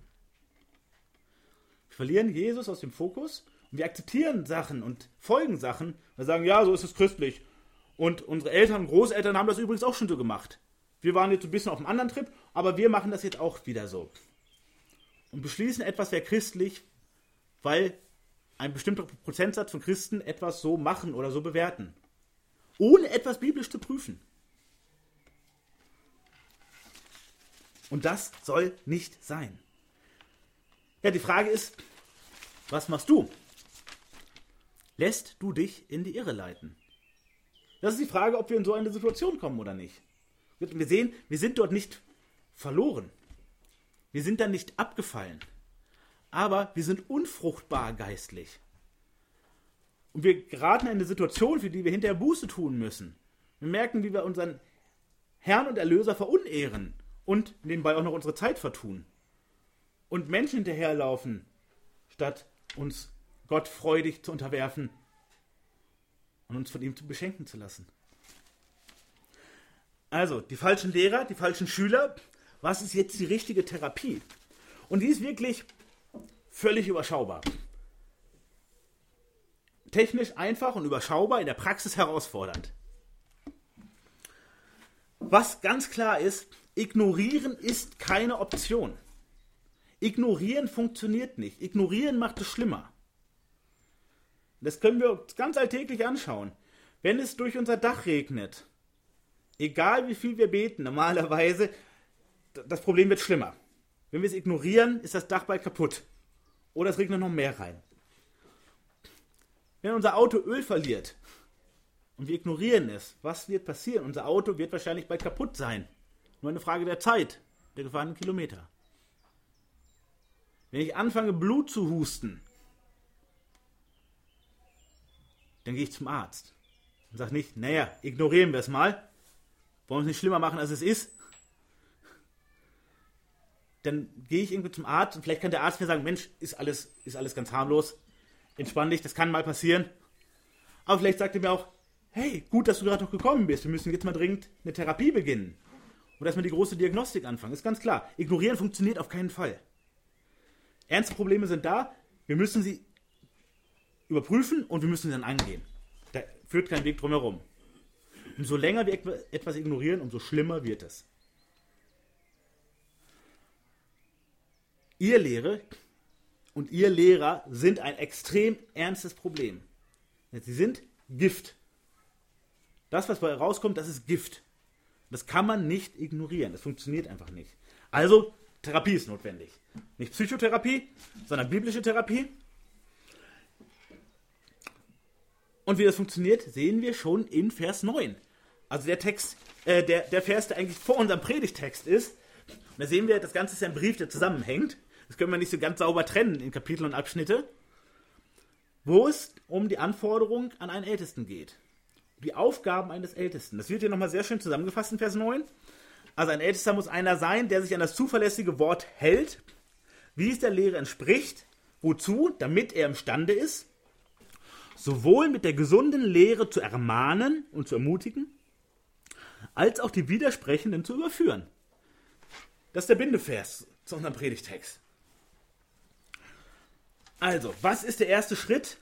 Wir verlieren Jesus aus dem Fokus Und wir akzeptieren Sachen und folgen Sachen. Wir sagen, ja, so ist es christlich. Und unsere Eltern und Großeltern haben das übrigens auch schon so gemacht. Wir waren jetzt ein bisschen auf einem anderen Trip, aber wir machen das jetzt auch wieder so. Und beschließen, etwas wäre christlich, weil ein bestimmter Prozentsatz von Christen etwas so machen oder so bewerten. Ohne etwas biblisch zu prüfen. Und das soll nicht sein. Ja, die Frage ist, was machst du? Lässt du dich in die Irre leiten? Das ist die Frage, ob wir in so eine Situation kommen oder nicht. Wir sehen, wir sind dort nicht verloren. Wir sind da nicht abgefallen. Aber wir sind unfruchtbar geistlich. Und wir geraten in eine Situation, für die wir hinterher Buße tun müssen. Wir merken, wie wir unseren Herrn und Erlöser verunehren und nebenbei auch noch unsere Zeit vertun. Und Menschen hinterherlaufen, statt uns Gott freudig zu unterwerfen und uns von ihm zu beschenken zu lassen. Also, die falschen Lehrer, die falschen Schüler, was ist jetzt die richtige Therapie? Und die ist wirklich völlig überschaubar. Technisch einfach und überschaubar, in der Praxis herausfordernd. Was ganz klar ist, ignorieren ist keine Option. Ignorieren funktioniert nicht. Ignorieren macht es schlimmer. Das können wir uns ganz alltäglich anschauen. Wenn es durch unser Dach regnet, egal wie viel wir beten, normalerweise, das Problem wird schlimmer. Wenn wir es ignorieren, ist das Dach bald kaputt. Oder es regnet noch mehr rein. Wenn unser Auto Öl verliert und wir ignorieren es, was wird passieren? Unser Auto wird wahrscheinlich bald kaputt sein. Nur eine Frage der Zeit, der gefahrenen Kilometer. Wenn ich anfange, Blut zu husten, dann gehe ich zum Arzt und sage nicht, naja, ignorieren wir es mal, wollen wir es nicht schlimmer machen, als es ist. Dann gehe ich irgendwie zum Arzt und vielleicht kann der Arzt mir sagen, Mensch, ist alles, ist alles ganz harmlos, entspann dich, das kann mal passieren. Aber vielleicht sagt er mir auch, hey, gut, dass du gerade noch gekommen bist, wir müssen jetzt mal dringend eine Therapie beginnen. Oder erstmal die große Diagnostik anfangen. Ist ganz klar. Ignorieren funktioniert auf keinen Fall. Ernste Probleme sind da, wir müssen sie überprüfen und wir müssen sie dann angehen. Da führt kein Weg drum herum. Umso länger wir etwas ignorieren, umso schlimmer wird es. Ihr Lehre und ihr Lehrer sind ein extrem ernstes Problem. Sie sind Gift. Das, was bei rauskommt, das ist Gift. Das kann man nicht ignorieren. Das funktioniert einfach nicht. Also, Therapie ist notwendig. Nicht Psychotherapie, sondern biblische Therapie. Und wie das funktioniert, sehen wir schon in Vers 9. Also der Text, äh, der, der Vers, der eigentlich vor unserem Predigtext ist. Und da sehen wir, das Ganze ist ein Brief, der zusammenhängt. Das können wir nicht so ganz sauber trennen in Kapitel und Abschnitte. Wo es um die Anforderung an einen Ältesten geht. Die Aufgaben eines Ältesten. Das wird hier nochmal sehr schön zusammengefasst in Vers 9. Also ein Ältester muss einer sein, der sich an das zuverlässige Wort hält, wie es der Lehre entspricht. Wozu? Damit er imstande ist, sowohl mit der gesunden Lehre zu ermahnen und zu ermutigen, als auch die Widersprechenden zu überführen. Das ist der Bindevers zu unserem Predigtext. Also, was ist der erste Schritt?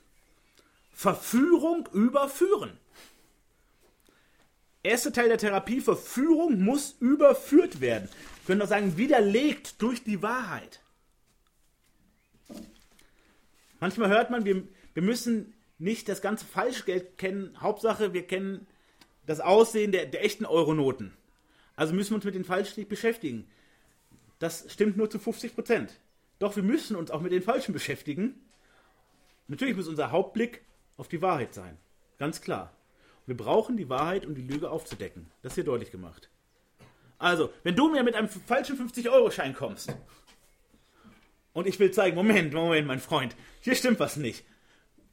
Verführung überführen. Erster Teil der Therapie, Verführung muss überführt werden. Wir können auch sagen, widerlegt durch die Wahrheit. Manchmal hört man, wir, wir müssen nicht das ganze Falschgeld kennen. Hauptsache, wir kennen das Aussehen der, der echten Euronoten. Also müssen wir uns mit den nicht beschäftigen. Das stimmt nur zu 50 Prozent. Doch wir müssen uns auch mit den Falschen beschäftigen. Natürlich muss unser Hauptblick auf die Wahrheit sein. Ganz klar. Wir brauchen die Wahrheit, um die Lüge aufzudecken. Das hier deutlich gemacht. Also, wenn du mir mit einem falschen 50-Euro-Schein kommst und ich will zeigen, Moment, Moment, mein Freund, hier stimmt was nicht.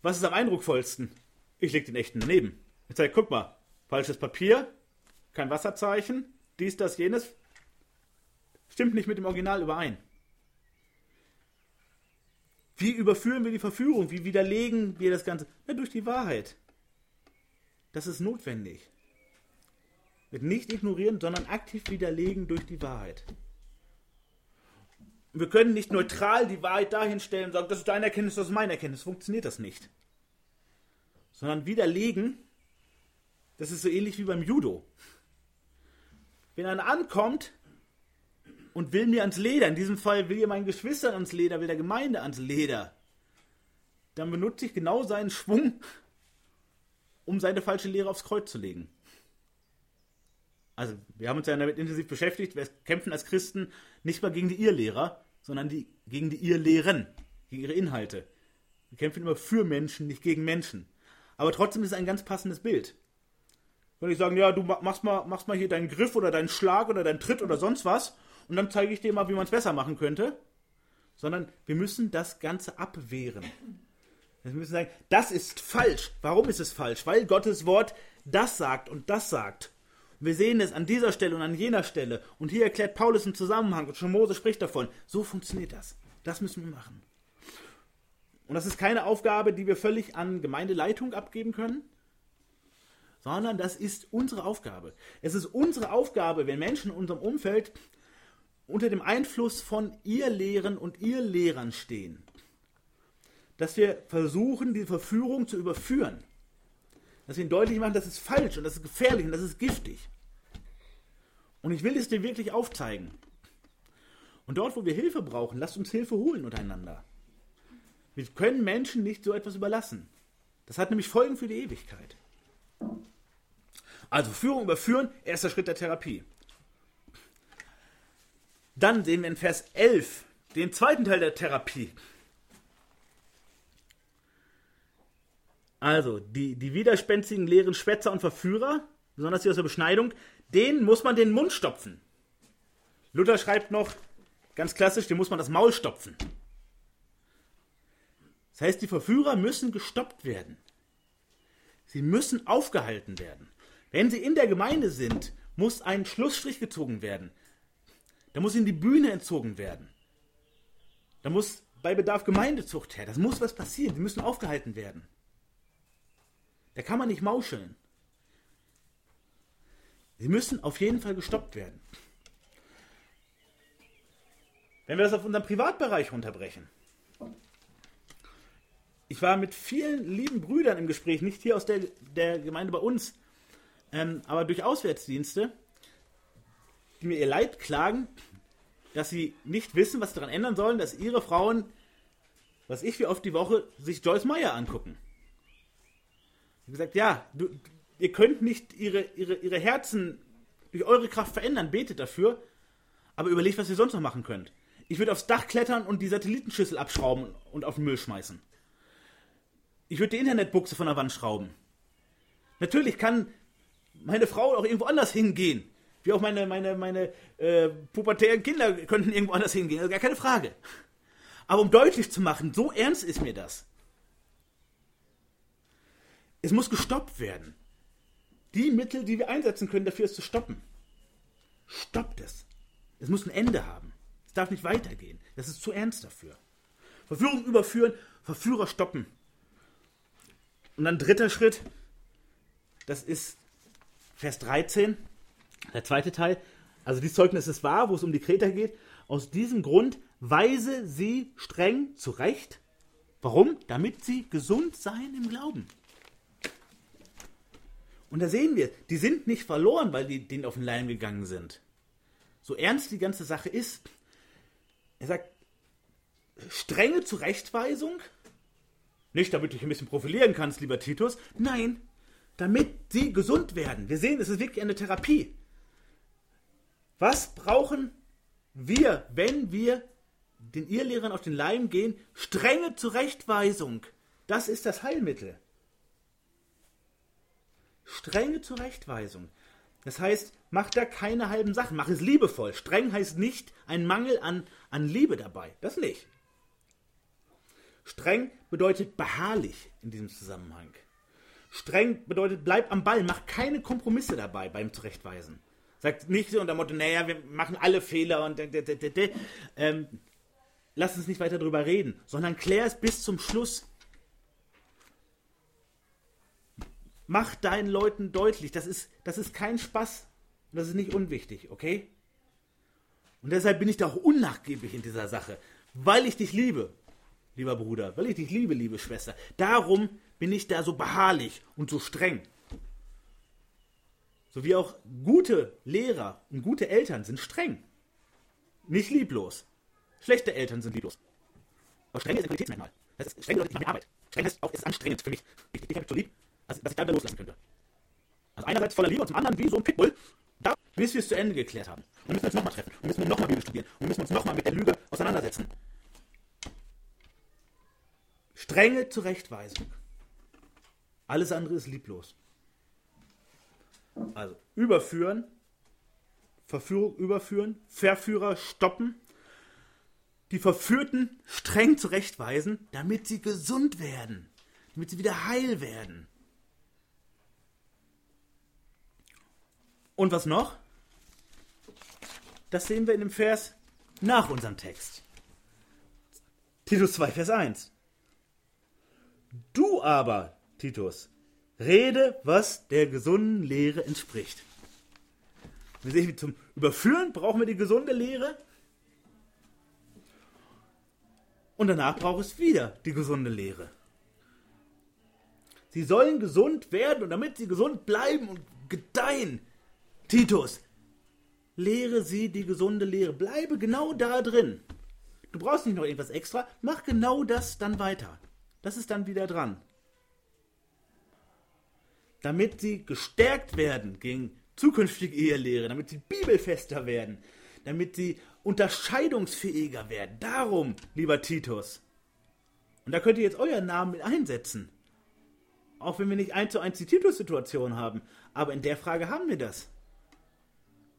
Was ist am eindrucksvollsten? Ich leg den echten daneben. Ich zeige, guck mal, falsches Papier, kein Wasserzeichen, dies, das, jenes. Stimmt nicht mit dem Original überein. Wie überführen wir die Verführung? Wie widerlegen wir das Ganze? Ja, durch die Wahrheit. Das ist notwendig. Mit nicht ignorieren, sondern aktiv widerlegen durch die Wahrheit. Wir können nicht neutral die Wahrheit dahin stellen und sagen, das ist deine Erkenntnis, das ist meine Erkenntnis. Funktioniert das nicht. Sondern widerlegen, das ist so ähnlich wie beim Judo. Wenn einer ankommt und will mir ans Leder, in diesem Fall will ihr meinen Geschwistern ans Leder, will der Gemeinde ans Leder, dann benutze ich genau seinen Schwung, um seine falsche Lehre aufs Kreuz zu legen. Also, wir haben uns ja damit intensiv beschäftigt. Wir kämpfen als Christen nicht mal gegen die Irrlehrer, sondern die, gegen die Irrlehren, gegen ihre Inhalte. Wir kämpfen immer für Menschen, nicht gegen Menschen. Aber trotzdem ist es ein ganz passendes Bild. Wenn ich sagen, ja, du machst mal, machst mal hier deinen Griff oder deinen Schlag oder deinen Tritt oder sonst was und dann zeige ich dir mal, wie man es besser machen könnte. Sondern wir müssen das Ganze abwehren. Wir müssen sagen, das ist falsch. Warum ist es falsch? Weil Gottes Wort das sagt und das sagt. wir sehen es an dieser Stelle und an jener Stelle. Und hier erklärt Paulus im Zusammenhang und schon Mose spricht davon. So funktioniert das. Das müssen wir machen. Und das ist keine Aufgabe, die wir völlig an Gemeindeleitung abgeben können, sondern das ist unsere Aufgabe. Es ist unsere Aufgabe, wenn Menschen in unserem Umfeld unter dem Einfluss von ihr Lehren und ihr Lehrern stehen, dass wir versuchen, die Verführung zu überführen. Dass wir ihnen deutlich machen, das ist falsch und das ist gefährlich und das ist giftig. Und ich will es dir wirklich aufzeigen. Und dort, wo wir Hilfe brauchen, lasst uns Hilfe holen untereinander. Wir können Menschen nicht so etwas überlassen. Das hat nämlich Folgen für die Ewigkeit. Also Führung überführen, erster Schritt der Therapie. Dann sehen wir in Vers 11 den zweiten Teil der Therapie. Also, die, die widerspenstigen leeren Schwätzer und Verführer, besonders die aus der Beschneidung, denen muss man den Mund stopfen. Luther schreibt noch, ganz klassisch, dem muss man das Maul stopfen. Das heißt, die Verführer müssen gestoppt werden. Sie müssen aufgehalten werden. Wenn sie in der Gemeinde sind, muss ein Schlussstrich gezogen werden. Da muss ihnen die Bühne entzogen werden. Da muss bei Bedarf Gemeindezucht her. Das muss was passieren. Sie müssen aufgehalten werden. Da kann man nicht mauscheln. Sie müssen auf jeden Fall gestoppt werden. Wenn wir das auf unseren Privatbereich runterbrechen. Ich war mit vielen lieben Brüdern im Gespräch, nicht hier aus der, der Gemeinde bei uns, ähm, aber durch Auswärtsdienste, die mir ihr Leid klagen, dass sie nicht wissen, was sie daran ändern sollen, dass ihre Frauen, was ich wie oft die Woche, sich Joyce Meyer angucken. Ich gesagt, ja, du, ihr könnt nicht ihre, ihre, ihre Herzen durch eure Kraft verändern, betet dafür, aber überlegt, was ihr sonst noch machen könnt. Ich würde aufs Dach klettern und die Satellitenschüssel abschrauben und auf den Müll schmeißen. Ich würde die Internetbuchse von der Wand schrauben. Natürlich kann meine Frau auch irgendwo anders hingehen. Wie auch meine, meine, meine äh, pubertären Kinder könnten irgendwo anders hingehen. Also gar keine Frage. Aber um deutlich zu machen, so ernst ist mir das. Es muss gestoppt werden. Die Mittel, die wir einsetzen können, dafür es zu stoppen. Stoppt es. Es muss ein Ende haben. Es darf nicht weitergehen. Das ist zu ernst dafür. Verführung überführen, Verführer stoppen. Und dann dritter Schritt, das ist Vers 13, der zweite Teil. Also dieses Zeugnis ist wahr, wo es um die Kreter geht. Aus diesem Grund weise sie streng zurecht. Warum? Damit sie gesund seien im Glauben. Und da sehen wir, die sind nicht verloren, weil die denen auf den Leim gegangen sind. So ernst die ganze Sache ist. Er sagt, strenge Zurechtweisung, nicht damit du dich ein bisschen profilieren kannst, lieber Titus, nein, damit sie gesund werden. Wir sehen, es ist wirklich eine Therapie. Was brauchen wir, wenn wir den Irrlehrern auf den Leim gehen? Strenge Zurechtweisung. Das ist das Heilmittel strenge Zurechtweisung. Das heißt, mach da keine halben Sachen, mach es liebevoll. Streng heißt nicht ein Mangel an, an Liebe dabei. Das nicht. Streng bedeutet beharrlich in diesem Zusammenhang. Streng bedeutet, bleib am Ball, mach keine Kompromisse dabei beim Zurechtweisen. Sagt nicht so unter Motto, naja, wir machen alle Fehler und ähm, lass uns nicht weiter darüber reden, sondern klär es bis zum Schluss. Mach deinen Leuten deutlich, das ist, das ist kein Spaß. Das ist nicht unwichtig, okay? Und deshalb bin ich da auch unnachgiebig in dieser Sache, weil ich dich liebe, lieber Bruder, weil ich dich liebe, liebe Schwester. Darum bin ich da so beharrlich und so streng. So wie auch gute Lehrer und gute Eltern sind streng. Nicht lieblos. Schlechte Eltern sind lieblos. Aber streng ist ein Qualitätsmerkmal. Das ist streng bedeutet, ich mache Arbeit. Streng heißt auch, es ist anstrengend für mich. Ich, ich habe mich so lieb, dass, dass ich da wieder loslassen könnte. Also einerseits voller Liebe und zum anderen wie so ein Pitbull, da, bis wir es zu Ende geklärt haben. Und müssen wir uns nochmal treffen. Und müssen wir nochmal Bibel studieren. Und müssen uns nochmal mit der Lüge auseinandersetzen. Strenge Zurechtweisung. Alles andere ist lieblos. Also überführen, Verführung überführen, Verführer stoppen, die Verführten streng zurechtweisen, damit sie gesund werden, damit sie wieder heil werden. Und was noch? Das sehen wir in dem Vers nach unserem Text. Titus 2, Vers 1. Du aber, Titus, rede, was der gesunden Lehre entspricht. Wir sehen, zum Überführen brauchen wir die gesunde Lehre. Und danach braucht es wieder die gesunde Lehre. Sie sollen gesund werden und damit sie gesund bleiben und gedeihen. Titus, lehre sie die gesunde Lehre. Bleibe genau da drin. Du brauchst nicht noch irgendwas extra. Mach genau das dann weiter. Das ist dann wieder dran. Damit sie gestärkt werden gegen zukünftige Ehelehre, damit sie bibelfester werden, damit sie unterscheidungsfähiger werden. Darum, lieber Titus. Und da könnt ihr jetzt euren Namen mit einsetzen. Auch wenn wir nicht eins zu eins die Titus-Situation haben. Aber in der Frage haben wir das.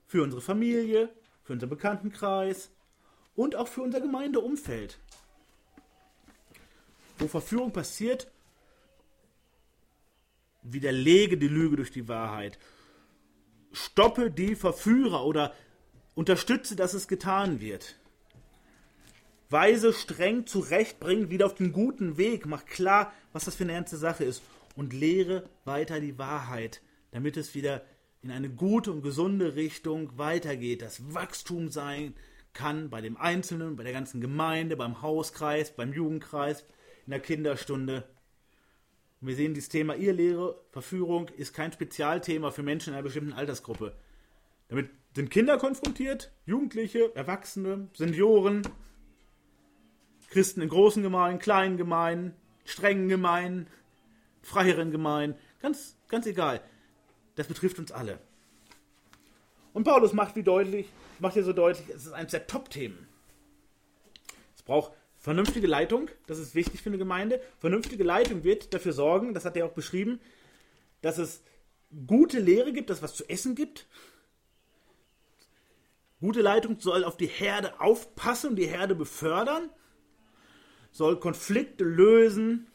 Für unsere Familie, für unseren Bekanntenkreis und auch für unser Gemeindeumfeld. Wo Verführung passiert, widerlege die Lüge durch die Wahrheit. Stoppe die Verführer oder unterstütze, dass es getan wird. Weise streng zurecht, bring wieder auf den guten Weg, mach klar, was das für eine ernste Sache ist und lehre weiter die Wahrheit, damit es wieder in eine gute und gesunde Richtung weitergeht, dass Wachstum sein kann bei dem Einzelnen, bei der ganzen Gemeinde, beim Hauskreis, beim Jugendkreis, in der Kinderstunde. Wir sehen, dieses Thema Ehelehre, Verführung ist kein Spezialthema für Menschen in einer bestimmten Altersgruppe. Damit sind Kinder konfrontiert, Jugendliche, Erwachsene, Senioren, Christen in großen Gemeinden, kleinen Gemeinden, strengen Gemeinden, freieren Gemeinden, ganz, ganz egal. Das betrifft uns alle. Und Paulus macht wie deutlich, macht hier so deutlich, es ist eines der Top-Themen. Es braucht Vernünftige Leitung, das ist wichtig für eine Gemeinde. Vernünftige Leitung wird dafür sorgen, das hat er auch beschrieben, dass es gute Lehre gibt, dass es was zu essen gibt. Gute Leitung soll auf die Herde aufpassen und die Herde befördern, soll Konflikte lösen,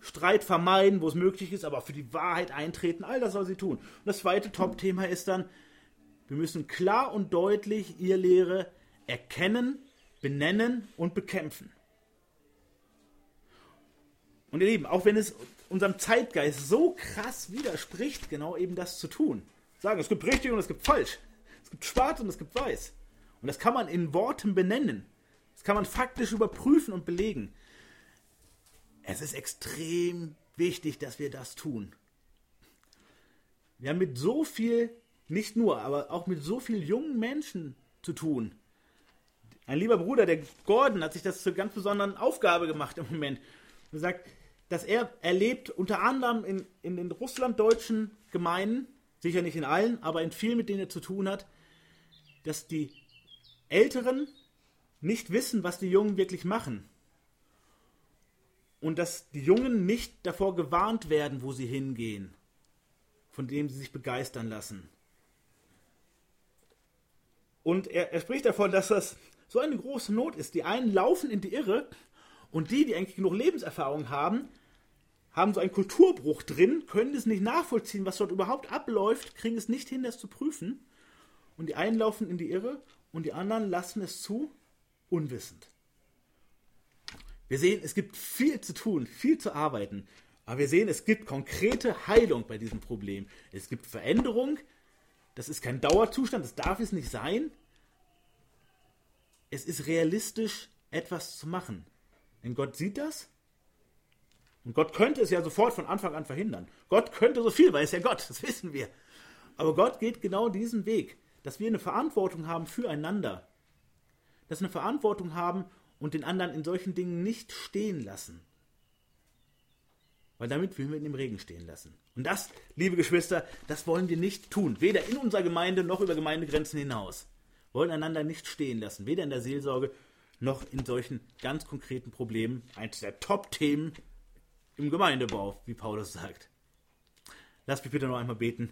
Streit vermeiden, wo es möglich ist, aber auch für die Wahrheit eintreten. All das soll sie tun. Und das zweite Top-Thema ist dann, wir müssen klar und deutlich ihr Lehre erkennen, benennen und bekämpfen. Und ihr Lieben, auch wenn es unserem Zeitgeist so krass widerspricht, genau eben das zu tun. Sagen, es gibt richtig und es gibt falsch. Es gibt schwarz und es gibt weiß. Und das kann man in Worten benennen. Das kann man faktisch überprüfen und belegen. Es ist extrem wichtig, dass wir das tun. Wir haben mit so viel, nicht nur, aber auch mit so vielen jungen Menschen zu tun. Ein lieber Bruder, der Gordon, hat sich das zur ganz besonderen Aufgabe gemacht im Moment. Er sagt, dass er erlebt, unter anderem in, in den russlanddeutschen Gemeinden, sicher nicht in allen, aber in vielen, mit denen er zu tun hat, dass die Älteren nicht wissen, was die Jungen wirklich machen. Und dass die Jungen nicht davor gewarnt werden, wo sie hingehen, von dem sie sich begeistern lassen. Und er, er spricht davon, dass das so eine große Not ist. Die einen laufen in die Irre und die, die eigentlich genug Lebenserfahrung haben, haben so einen Kulturbruch drin, können es nicht nachvollziehen, was dort überhaupt abläuft, kriegen es nicht hin, das zu prüfen. Und die einen laufen in die Irre und die anderen lassen es zu, unwissend. Wir sehen, es gibt viel zu tun, viel zu arbeiten. Aber wir sehen, es gibt konkrete Heilung bei diesem Problem. Es gibt Veränderung. Das ist kein Dauerzustand, das darf es nicht sein. es ist realistisch, etwas zu machen. Denn Gott sieht das. Und Gott könnte es ja sofort von Anfang an verhindern. Gott könnte so viel, weil er ist ja Gott, das wissen wir. Aber Gott geht genau diesen Weg, dass wir eine Verantwortung haben füreinander. Dass wir eine Verantwortung haben und den anderen in solchen Dingen nicht stehen lassen. Weil damit will wir ihn im Regen stehen lassen. Und das, liebe Geschwister, das wollen wir nicht tun. Weder in unserer Gemeinde noch über Gemeindegrenzen hinaus. Wir wollen einander nicht stehen lassen. Weder in der Seelsorge noch in solchen ganz konkreten Problemen. Eines der Top-Themen im Gemeindebau, wie Paulus sagt. Lass mich bitte noch einmal beten.